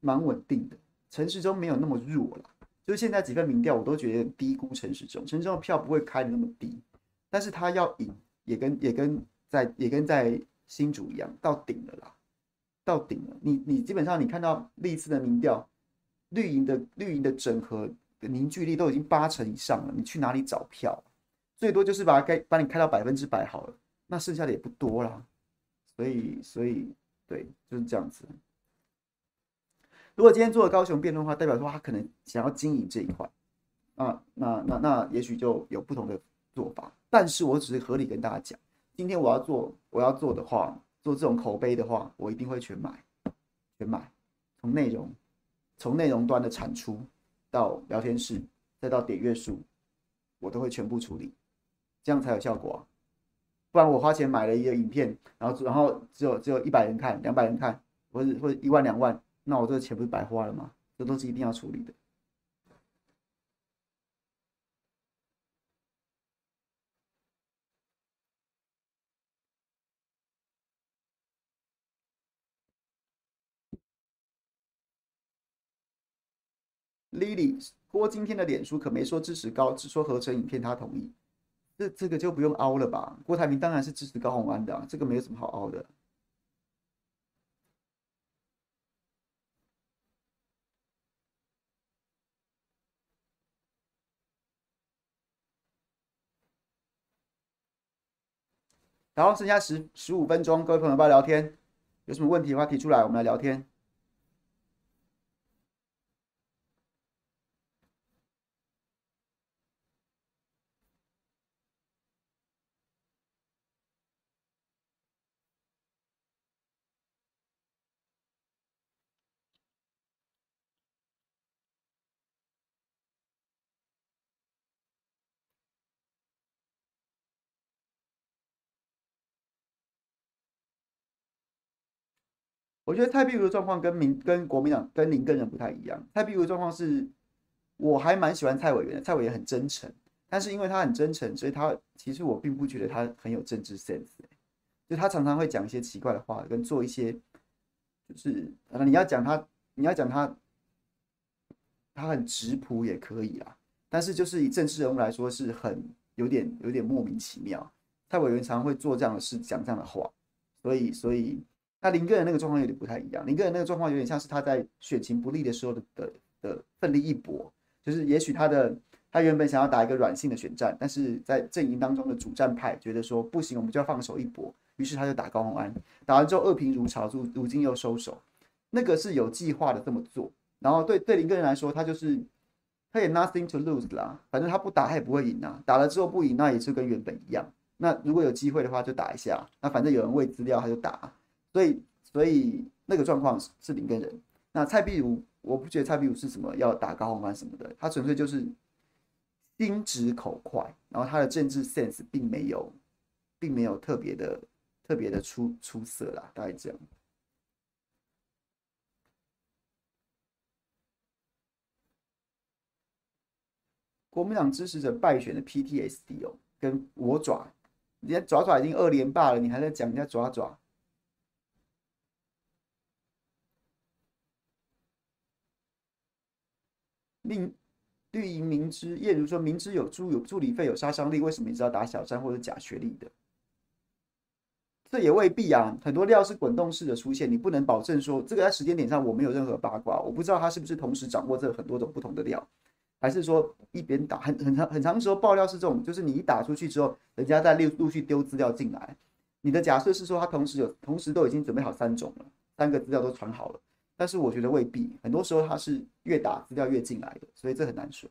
蛮稳定的，陈时中没有那么弱了。就是现在几份民调，我都觉得低估陈时中，陈时中的票不会开的那么低，但是他要赢，也跟也跟在也跟在新竹一样，到顶了啦，到顶了。你你基本上你看到历次的民调，绿营的绿营的整合的凝聚力都已经八成以上了，你去哪里找票？最多就是把它开把你开到百分之百好了，那剩下的也不多啦。所以所以对，就是这样子。如果今天做了高雄辩论的话，代表说他可能想要经营这一块，啊，那那那也许就有不同的做法。但是我只是合理跟大家讲，今天我要做我要做的话，做这种口碑的话，我一定会全买，全买，从内容，从内容端的产出到聊天室，再到点阅数，我都会全部处理，这样才有效果啊。不然我花钱买了一个影片，然后然后只有只有一百人看，两百人看，或者或者一万两万。那我这个钱不是白花了吗？这都是一定要处理的。Lily，郭今天的脸书可没说支持高，只说合成影片他同意。这这个就不用凹了吧？郭台铭当然是支持高虹安的，这个没有什么好凹的。然后剩下十十五分钟，各位朋友不要聊天？有什么问题的话提出来，我们来聊天。我觉得蔡壁如的状况跟民跟国民党跟林根人不太一样。蔡壁如的状况是，我还蛮喜欢蔡委员的，蔡委员很真诚，但是因为他很真诚，所以他其实我并不觉得他很有政治 sense，就他常常会讲一些奇怪的话，跟做一些，就是你要讲他，你要讲他，他很质朴也可以啦，但是就是以政治人物来说，是很有点有点莫名其妙。蔡委员常常会做这样的事，讲这样的话，所以所以。那林个人那个状况有点不太一样，林个人那个状况有点像是他在选情不利的时候的的的奋力一搏，就是也许他的他原本想要打一个软性的选战，但是在阵营当中的主战派觉得说不行，我们就要放手一搏，于是他就打高虹安，打完之后恶评如潮，如如今又收手，那个是有计划的这么做，然后对对林个人来说，他就是他也 nothing to lose 啦，反正他不打他也不会赢啊，打了之后不赢那也是跟原本一样，那如果有机会的话就打一下，那反正有人喂资料他就打。所以，所以那个状况是是林耕仁。那蔡壁如，我不觉得蔡壁如是什么要打高虹安什么的，他纯粹就是心直口快，然后他的政治 sense 并没有，并没有特别的特别的出出色啦，大概这样。国民党支持者败选的 PTSD 哦，跟我爪，人家爪爪已经二连霸了，你还在讲人家爪爪？令绿营明知叶如说明知有助有助理费有杀伤力，为什么你知道打小三或者假学历的？这也未必啊，很多料是滚动式的出现，你不能保证说这个在时间点上我没有任何八卦，我不知道他是不是同时掌握这很多种不同的料。还是说一边打很很长很长时候爆料是这种，就是你一打出去之后，人家再陆陆续丢资料进来。你的假设是说他同时有同时都已经准备好三种了，三个资料都传好了。但是我觉得未必，很多时候他是越打资料越进来的，所以这很难说。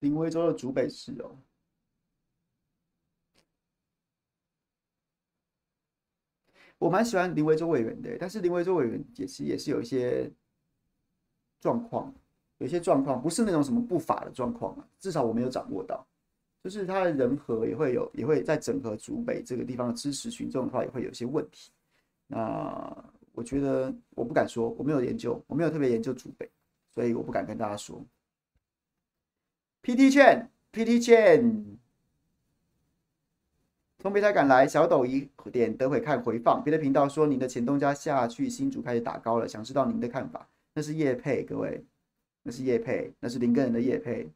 林威州的竹北市哦，我蛮喜欢林威州委员的，但是林威州委员也是也是有一些状况，有一些状况不是那种什么不法的状况啊，至少我没有掌握到，就是他的人和也会有，也会在整合竹北这个地方的支持群众的话，也会有些问题。那我觉得我不敢说，我没有研究，我没有特别研究竹北，所以我不敢跟大家说。PT 券，PT 券，从北台赶来，小抖一点，等会看回放。别的频道说您的前东家下去新主开始打高了，想知道您的看法。那是叶配，各位，那是叶配，那是林根人的叶配。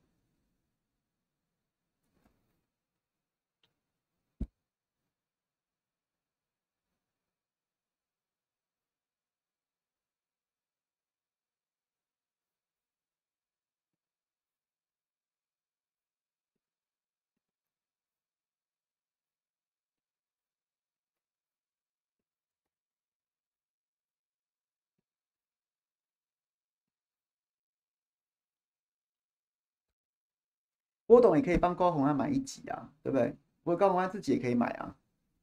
郭董也可以帮高虹安买一集啊，对不对？不过高虹安自己也可以买啊，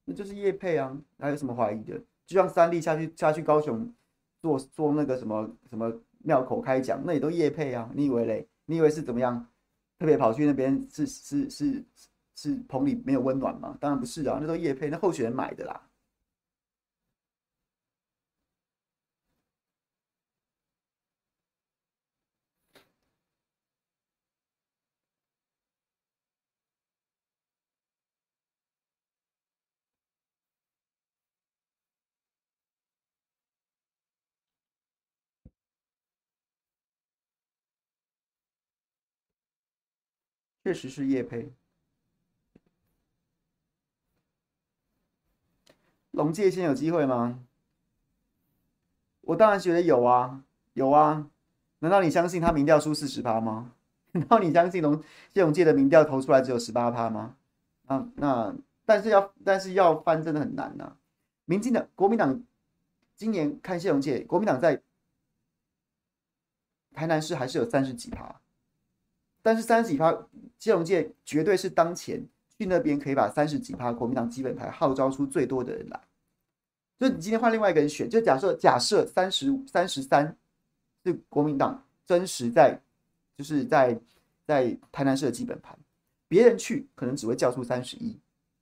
那就是业配啊，还有什么怀疑的？就像三立下去下去高雄做做那个什么什么庙口开讲，那也都业配啊。你以为嘞？你以为是怎么样？特别跑去那边是是是是，是棚里没有温暖吗？当然不是啊，那都业配，那候选人买的啦。确实是业配。龙界先有机会吗？我当然觉得有啊，有啊。难道你相信他民调输四十趴吗？难道你相信龙谢龙介的民调投出来只有十八趴吗？啊，那但是要但是要翻真的很难呐、民进党、国民党今年看谢龙介，国民党在台南市还是有三十几趴。但是三十几趴，谢龙介绝对是当前去那边可以把三十几趴国民党基本盘号召出最多的人来。就你今天换另外一个人选，就假设假设三十三十三是国民党真实在就是在在台南市的基本盘，别人去可能只会叫出三十一，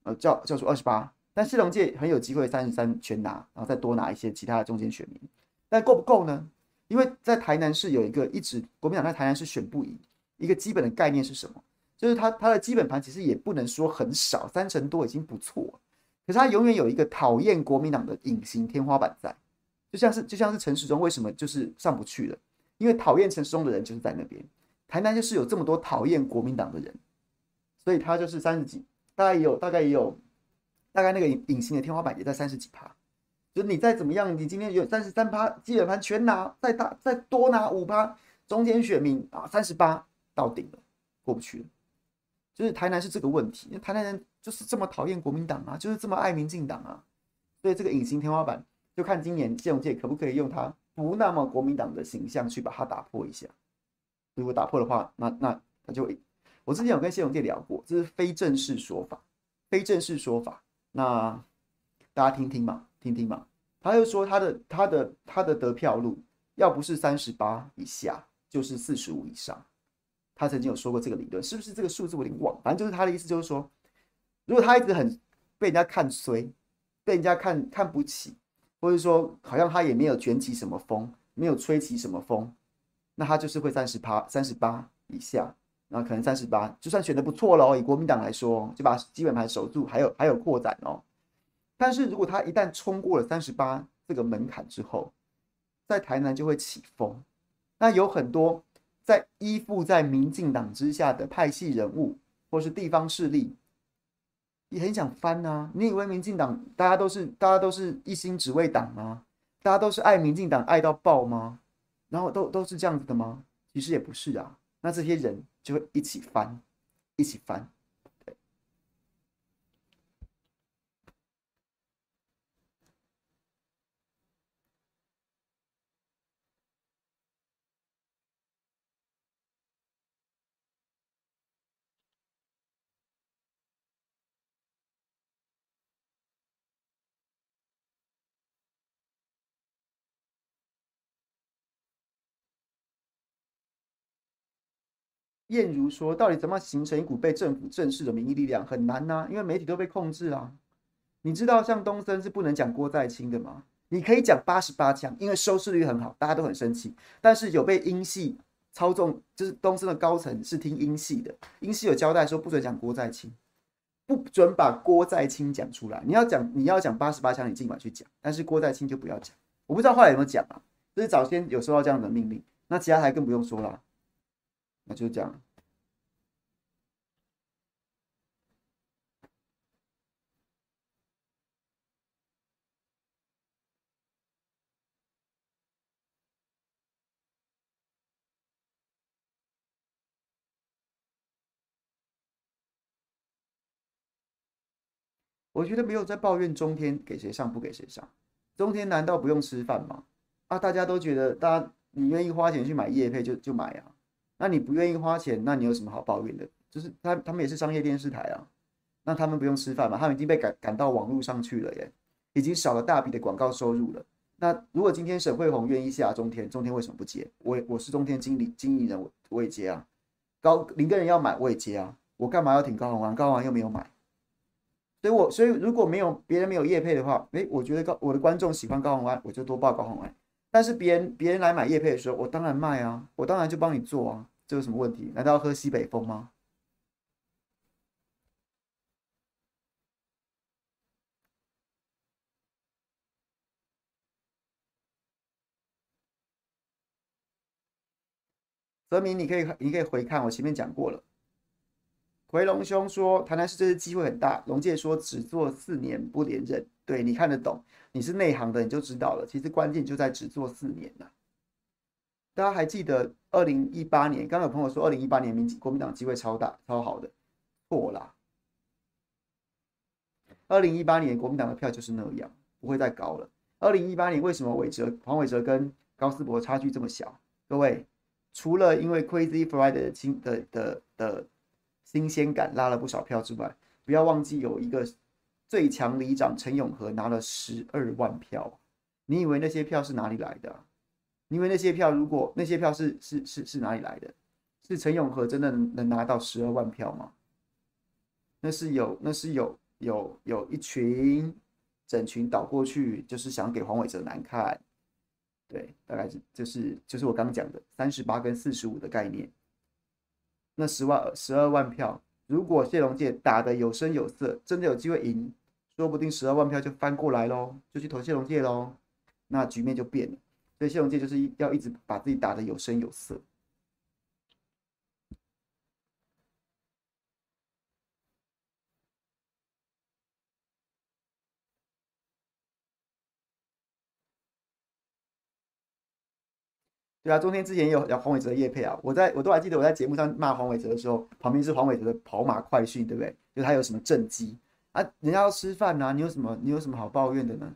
呃叫叫出二十八，但谢龙介很有机会三十三全拿，然后再多拿一些其他的中间选民，但够不够呢？因为在台南市有一个一直国民党在台南市选不赢。一个基本的概念是什么？就是它它的基本盘其实也不能说很少，三成多已经不错了。可是它永远有一个讨厌国民党的隐形天花板在，就像是就像是陈时中为什么就是上不去了？因为讨厌陈时中的人就是在那边。台南就是有这么多讨厌国民党的人，所以他就是三十几，大概也有大概也有大概那个隐形的天花板也在三十几趴。就你再怎么样，你今天有三十三趴基本盘全拿，再大再多拿五趴中间选民啊，三十八。到顶了，过不去了。就是台南是这个问题，台南人就是这么讨厌国民党啊，就是这么爱民进党啊，所以这个隐形天花板就看今年谢永介可不可以用他不那么国民党的形象去把它打破一下。如果打破的话，那那他就我之前有跟谢永介聊过，这是非正式说法，非正式说法，那大家听听嘛，听听嘛。他就说他的他的他的得票率要不是三十八以下，就是四十五以上。他曾经有说过这个理论，是不是这个数字我有点忘？反正就是他的意思，就是说，如果他一直很被人家看衰，被人家看看不起，或者说好像他也没有卷起什么风，没有吹起什么风，那他就是会三十八、三十八以下，然后可能三十八，就算选的不错了哦，以国民党来说，就把基本盘守住，还有还有扩展哦。但是如果他一旦冲过了三十八这个门槛之后，在台南就会起风，那有很多。在依附在民进党之下的派系人物，或是地方势力，也很想翻啊！你以为民进党大家都是大家都是一心只为党吗？大家都是爱民进党爱到爆吗？然后都都是这样子的吗？其实也不是啊。那这些人就会一起翻，一起翻。燕如说：“到底怎么形成一股被政府正视的民意力量？很难呐、因为媒体都被控制啊。你知道，像东森是不能讲郭在清的吗？你可以讲八十八枪，因为收视率很好，大家都很生气。但是有被英系操纵，就是东森的高层是听英系的，英系有交代说不准讲郭在清，不准把郭在清讲出来。你要讲，你要讲八十八枪，你尽管去讲，但是郭在清就不要讲。我不知道后来有没有讲啊？就是早先有收到这样的命令，那其他台更不用说了。”那就这样。我觉得没有在抱怨中天给谁上不给谁上，中天难道不用吃饭吗？啊，大家都觉得，大家你愿意花钱去买夜配就就买啊。那你不愿意花钱，那你有什么好抱怨的？就是他他们也是商业电视台啊，那他们不用吃饭嘛？他们已经被赶赶到网络上去了耶，已经少了大笔的广告收入了。那如果今天沈慧红愿意下中天，中天为什么不接？我我是中天经理经理人，我我也接啊。高林根人要买我也接啊，我干嘛要挺高虹安？高虹安又没有买，所以我所以如果没有别人没有业配的话，诶，我觉得高我的观众喜欢高虹安，我就多报高虹安。但是别人别人来买业配的时候，我当然卖啊，我当然就帮你做啊，这有什么问题？难道要喝西北风吗？泽明，你可以你可以回看，我前面讲过了。回龙兄说，台南市这次机会很大。龙介说只做四年不连任，对，你看得懂，你是内行的，你就知道了。其实关键就在只做四年了。大家还记得二零一八年？刚刚有朋友说二零一八年民国民党机会超大超好的，错啦。二零一八年国民党的票就是那样，不会再高了。二零一八年为什么韦哲黄伟哲跟高思博差距这么小？各位，除了因为 Crazy Friday 的的的的。的新鲜感拉了不少票之外，不要忘记有一个最强里长陈永和拿了十二万票。你以为那些票是哪里来的？因为那些票如果那些票是是是是哪里来的？是陈永和真的能拿到十二万票吗？那是有那是有有有一群整群倒过去，就是想给黄伟哲难看。对，大概是就是就是我刚讲的三十八跟四十五的概念。那十万十二万票，如果谢龙介打得有声有色，真的有机会赢，说不定十二万票就翻过来喽，就去投谢龙介喽，那局面就变了。所以谢龙介就是要一直把自己打得有声有色。对啊，中天之前也有聊黄伟哲的业配啊，我在我都还记得我在节目上骂黄伟哲的时候，旁边是黄伟哲的跑马快讯，对不对？就他有什么政绩啊？人家要吃饭呐、你有什么你有什么好抱怨的呢？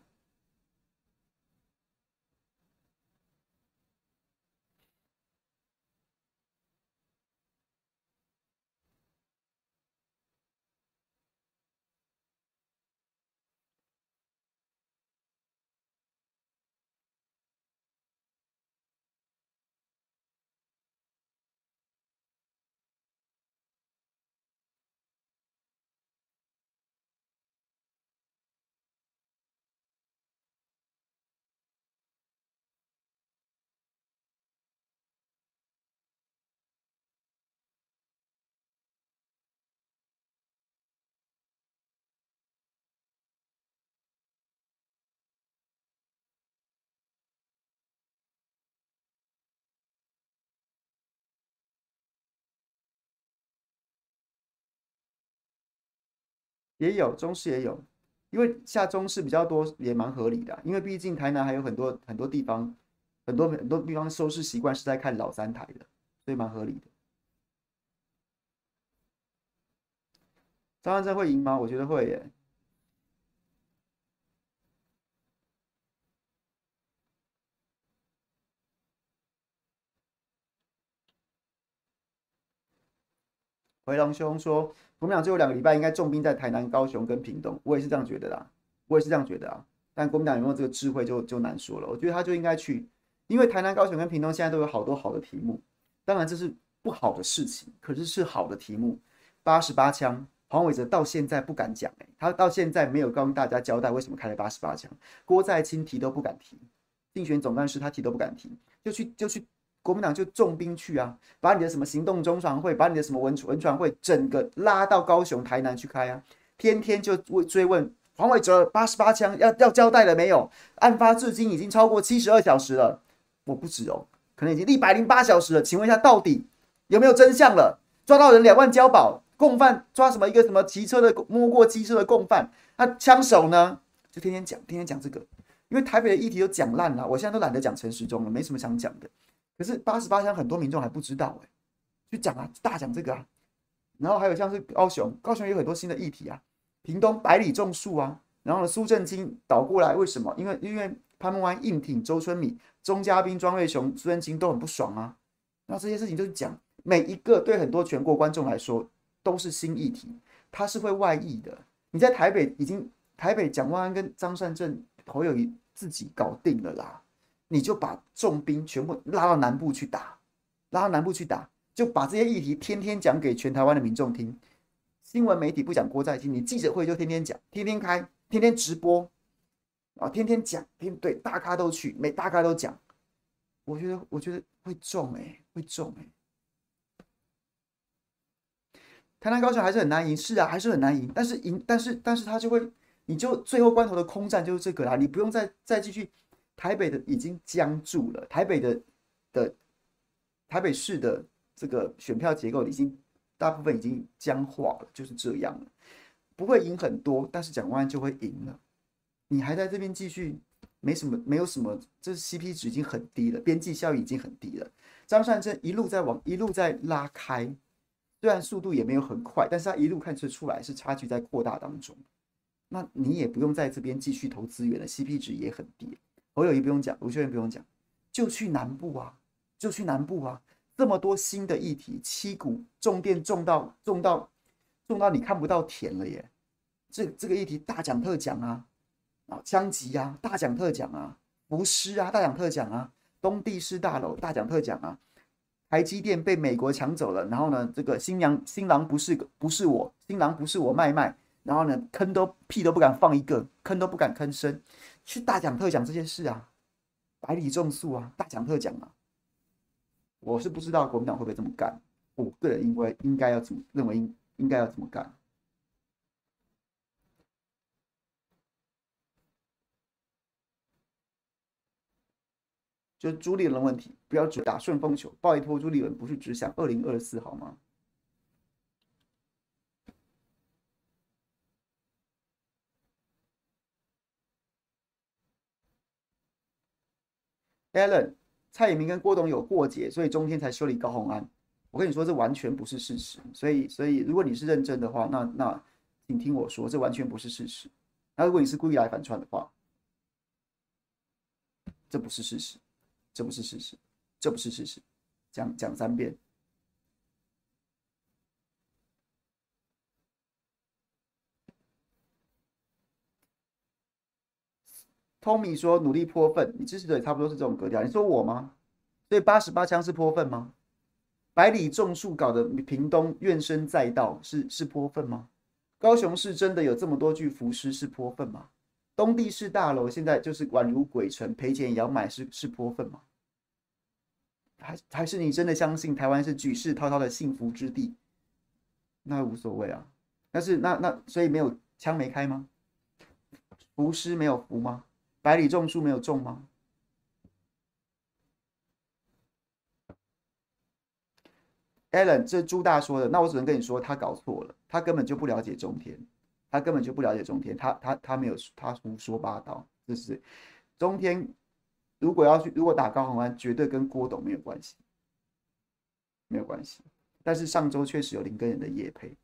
也有中视也有，因为下中视比较多，也蛮合理的。因为毕竟台南还有很多很多地方，很多很多地方收视习惯是在看老三台的，所以蛮合理的。张万正会赢吗？我觉得会耶。回龙兄说。我们俩最后两个礼拜应该重兵在台南、高雄跟屏东，我也是这样觉得啦，我也是这样觉得啊。但国民党有没有这个智慧就就难说了。我觉得他就应该去，因为台南、高雄跟屏东现在都有好多好的题目，当然这是不好的事情，可是是好的题目。八十八枪，黄伟哲到现在不敢讲，欸，他到现在没有跟大家交代为什么开了八十八枪，郭在清提都不敢提，竞选总干事他提都不敢提，就去就去。国民党就重兵去啊，把你的什么行动中常会，把你的什么文文传会，整个拉到高雄、台南去开啊，天天就问追问黄伟哲八十八枪要要交代了没有？案发至今已经超过七十二小时了，我不止哦，可能已经一百零八小时了。请问一下，到底有没有真相了？抓到人两万交保，共犯抓什么一个什么骑车的摸过机车的共犯，那枪手呢？就天天讲，天天讲这个，因为台北的议题都讲烂了，我现在都懒得讲陈时中了，没什么想讲的。可是八十八枪很多民众还不知道哎、欸，就讲啊，大讲这个啊，然后还有像是高雄，高雄有很多新的议题啊，屏东百里种树啊，然后呢苏正清倒过来为什么？因为因为潘孟安硬挺周春米、钟嘉宾、庄瑞雄、苏震清都很不爽啊，那这些事情就是讲每一个对很多全国观众来说都是新议题，它是会外溢的。你在台北已经台北蒋万安跟张善政侯友宜自己搞定了啦。你就把重兵全部拉到南部去打，拉到南部去打，就把这些议题天天讲给全台湾的民众听。新闻媒体不讲郭在清，你记者会就天天讲，天天开，天天直播，啊，天天讲，天对大咖都去，每大咖都讲。我觉得，我觉得会中哎、会中哎、台南高雄还是很难赢，是啊，还是很难赢。但是赢，但是但是他就会，你就最后关头的空战就是这个啦，你不用再再继续。台北的已经僵住了，台北的的台北市的这个选票结构已经大部分已经僵化了，就是这样了，不会赢很多，但是蒋万就会赢了。你还在这边继续，没什么，没有什么，这 CP 值已经很低了，边际效益已经很低了。张善政一路在往一路在拉开，虽然速度也没有很快，但是他一路看出出来是差距在扩大当中。那你也不用在这边继续投资源了，CP 值也很低。侯友谊不用讲，卢秀燕不用讲，就去南部啊，就去南部啊，这么多新的议题，七股重电重到重到重到你看不到田了耶！这这个议题大讲特讲啊，啊枪击啊大讲特讲啊，福斯啊大讲特讲啊，东帝士大楼大讲特讲啊，台积电被美国抢走了，然后呢，这个新娘新郎不是不是我，新郎不是我卖卖，然后呢，坑都屁都不敢放一个，坑都不敢吭声。去大讲特讲这件事啊，百里种树啊，大讲特讲啊，我是不知道国民党会不会这么干，我个人应该应该要怎么认为应应该要怎么干，就朱立伦问题，不要只打顺风球，拜托朱立伦不是只想二零二四好吗？？Allen，蔡衍明跟郭董有过节，所以中天才修理高洪安。我跟你说，这完全不是事实。所以，所以如果你是认真的话，那那请听我说，这完全不是事实。那如果你是故意来反串的话，这不是事实，这不是事实，这不是事实。讲讲三遍。Tommy 说努力泼粪，你支持的也差不多是这种格调。你说我吗？所以八十八枪是泼粪吗？百里种树搞得屏东怨声载道，是是泼粪吗？高雄市真的有这么多具浮尸是泼粪吗？东帝士大楼现在就是宛如鬼城，赔钱也要买是是泼粪吗？还还是你真的相信台湾是举世滔滔的幸福之地？那无所谓啊。但是那那所以没有枪没开吗？浮尸没有浮吗？百里种树没有种吗？Allen，这朱大说的，那我只能跟你说，他搞错了，他根本就不了解中天，他根本就不了解中天，他他他没有，他胡说八道，这是中天如果要去，如果打高虹安，绝对跟郭董没有关系，没有关系，但是上周确实有林耕仁的业配。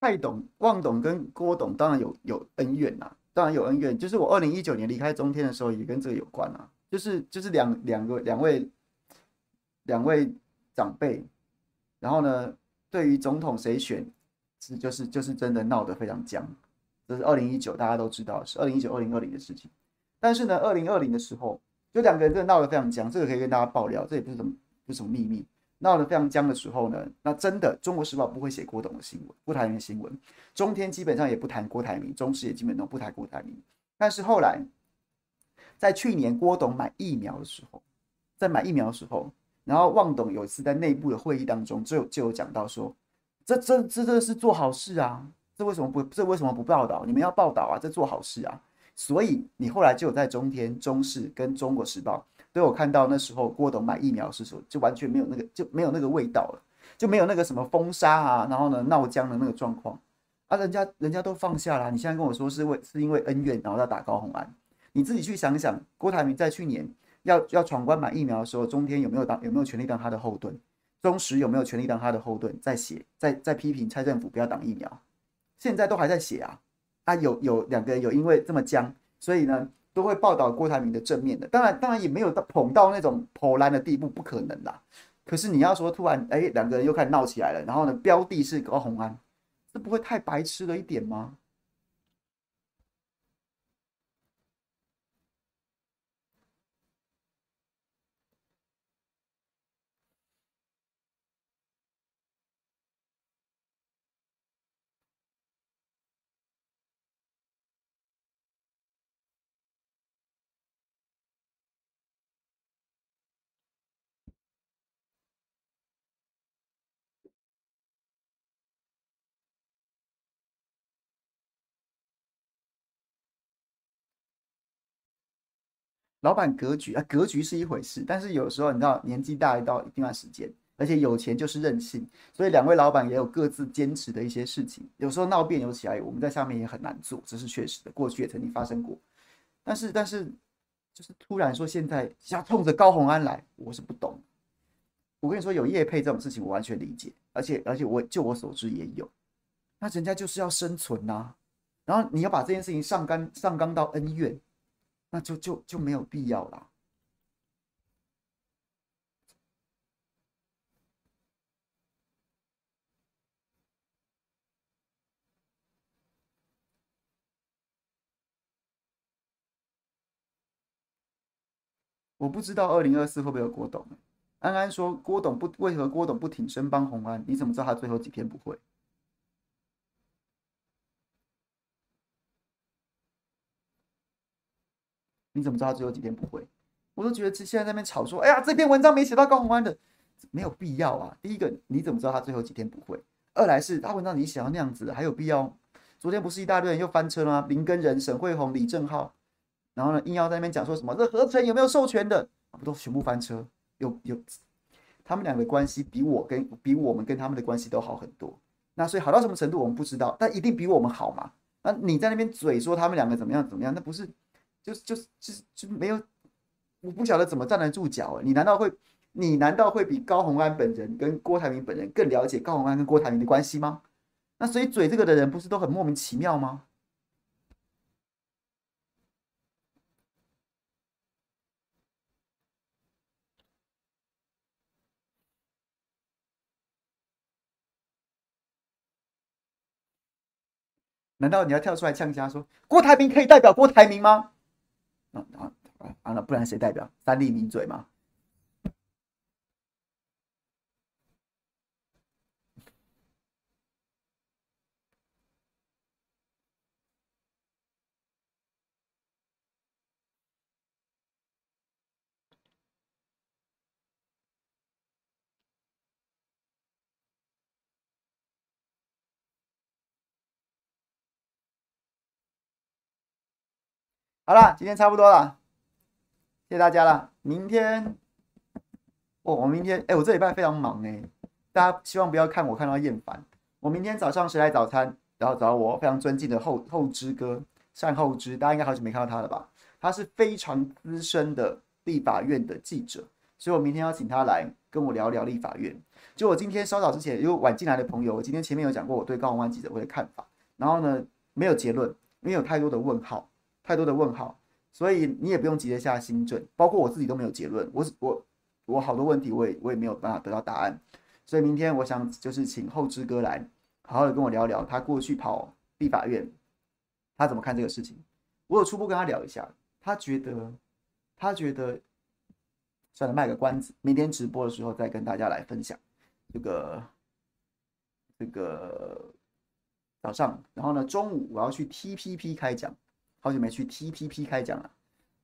蔡董、汪董跟郭董当然有有恩怨呐、啊，当然有恩怨。就是我二零一九年离开中天的时候，也跟这个有关啊。就是就是两两个两位两位长辈，然后呢，对于总统谁选是就是就是真的闹得非常僵。这是二零一九大家都知道是二零一九二零二零的事情。但是呢，二零二零的时候，就两个人真的闹得非常僵，这个可以跟大家爆料，这也不是什么不是什么秘密。闹得非常僵的时候呢，那真的《中国时报》不会写郭董的新闻，郭台铭的新闻。中天基本上也不谈郭台铭，中视也基本上不谈郭台铭。但是后来，在去年郭董买疫苗的时候，在买疫苗的时候，然后旺董有一次在内部的会议当中就就有讲到说，这这这这是做好事啊，这为什么不这为什么不报道？你们要报道啊，这做好事啊。所以你后来就有在中天、中视跟《中国时报》。所以我看到那时候郭董买疫苗的时候，就完全没有那个就没有那个味道了，就没有那个什么封杀啊，然后呢闹僵的那个状况啊，人家人家都放下了。你现在跟我说是为是因为恩怨，然后要打高虹安，你自己去想想，郭台铭在去年要要闯关买疫苗的时候，中天有没有当有没有权利当他的后盾？中时有没有权利当他的后盾？在写在在批评蔡政府不要挡疫苗，现在都还在写啊啊有有两个人有因为这么僵，所以呢。都会报道郭台铭的正面的，当然，当然也没有到捧到那种破烂的地步，不可能啦。可是你要说突然，哎，两个人又开始闹起来了，然后呢，标的是高红安，这不会太白痴了一点吗？老板格局啊，格局是一回事，但是有时候你知道，年纪大到一定段时间，而且有钱就是任性，所以两位老板也有各自坚持的一些事情。有时候闹别扭起来，我们在下面也很难做，这是确实的，过去也曾经发生过。但是，但是，就是突然说现在要冲着高红安来，我是不懂。我跟你说，有业配这种事情，我完全理解，而且，而且我就我所知也有。那人家就是要生存呐、然后你要把这件事情上纲上纲到恩怨。那就就就没有必要了。我不知道二零二四会不会有郭董。安安说郭董不为何郭董不挺身帮红安？你怎么知道他最后几天不会？你怎么知道他最后几天不会？我都觉得现在在那边吵说，哎呀，这篇文章没写到高虹安的，没有必要啊。第一个，你怎么知道他最后几天不会？二来是他文章你写到那样子，还有必要？昨天不是一大堆人又翻车了吗？林根仁、沈慧红、李正浩，然后呢，硬要在那边讲说什么这合成有没有授权的，不都全部翻车？有有，他们俩的关系比我跟比我们跟他们的关系都好很多。那所以好到什么程度我们不知道，但一定比我们好嘛？那你在那边嘴说他们两个怎么样怎么样，那不是就是就是就是就没有？我不晓得怎么站得住脚。你难道会你难道会比高虹安本人跟郭台铭本人更了解高虹安跟郭台铭的关系吗？那所以嘴这个的人不是都很莫名其妙吗？难道你要跳出来呛家说郭台铭可以代表郭台铭吗？啊啊啊！那不然谁代表？三立名嘴嘛？好了，今天差不多了，谢谢大家了。明天，哦，我明天，哎，我这礼拜非常忙哎，大家希望不要看我看到厌烦。我明天早上谁来早餐，然后找我非常尊敬的后后之哥单后之，大家应该好久没看到他了吧？他是非常资深的立法院的记者，所以我明天要请他来跟我聊聊立法院。就我今天稍早之前有晚进来的朋友，我今天前面有讲过我对高虹安记者会的看法，然后呢，没有结论，没有太多的问号。太多的问号，所以你也不用急着下新准，包括我自己都没有结论。我我我好多问题，我也我也没有办法得到答案。所以明天我想就是请后知哥来好好的跟我聊聊，他过去跑立法院，他怎么看这个事情。我有初步跟他聊一下，他觉得他觉得算了，卖个关子，明天直播的时候再跟大家来分享这个这个早上，然后呢中午我要去 TPP 开讲。好久没去 TPP 开讲了，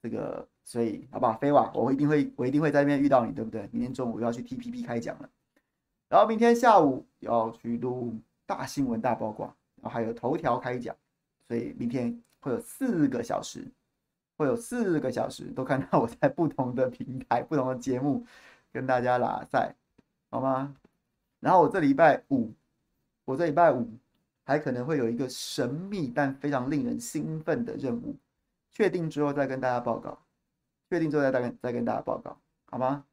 这个所以好不好？飞瓦，我一定会我一定会在那边遇到你，对不对？明天中午又要去 TPP 开讲了，然后明天下午要去录大新闻大八卦，然后还有头条开讲，所以明天会有四个小时，会有四个小时都看到我在不同的平台、不同的节目跟大家拉赛，好吗？然后我这礼拜五，我这礼拜五。还可能会有一个神秘但非常令人兴奋的任务，确定之后再跟大家报告。确定之后再跟再跟大家报告，好吗？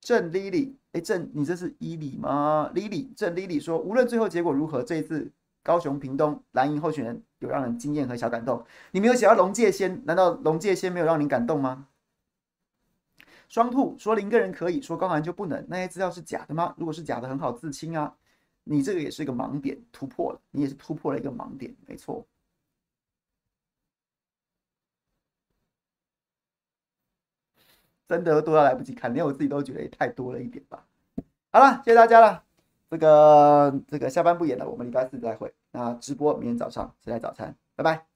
郑 Lily，哎，郑，你这是伊里吗？Lily，郑 Lily 说，无论最后结果如何，这一次高雄屏东蓝营候选人有让人惊艳和小感动。你没有写到龙介先，难道龙介先没有让你感动吗？双兔说林个人可以说高虹安就不能，那些资料是假的吗？如果是假的，很好自清啊。你这个也是一个盲点，突破了，你也是突破了一个盲点，没错。真的多到来不及看，连我自己都觉得也太多了一点吧。好了，谢谢大家了。这个这个下班不演了，我们礼拜四再会。那直播明天早上谁来早餐？拜拜。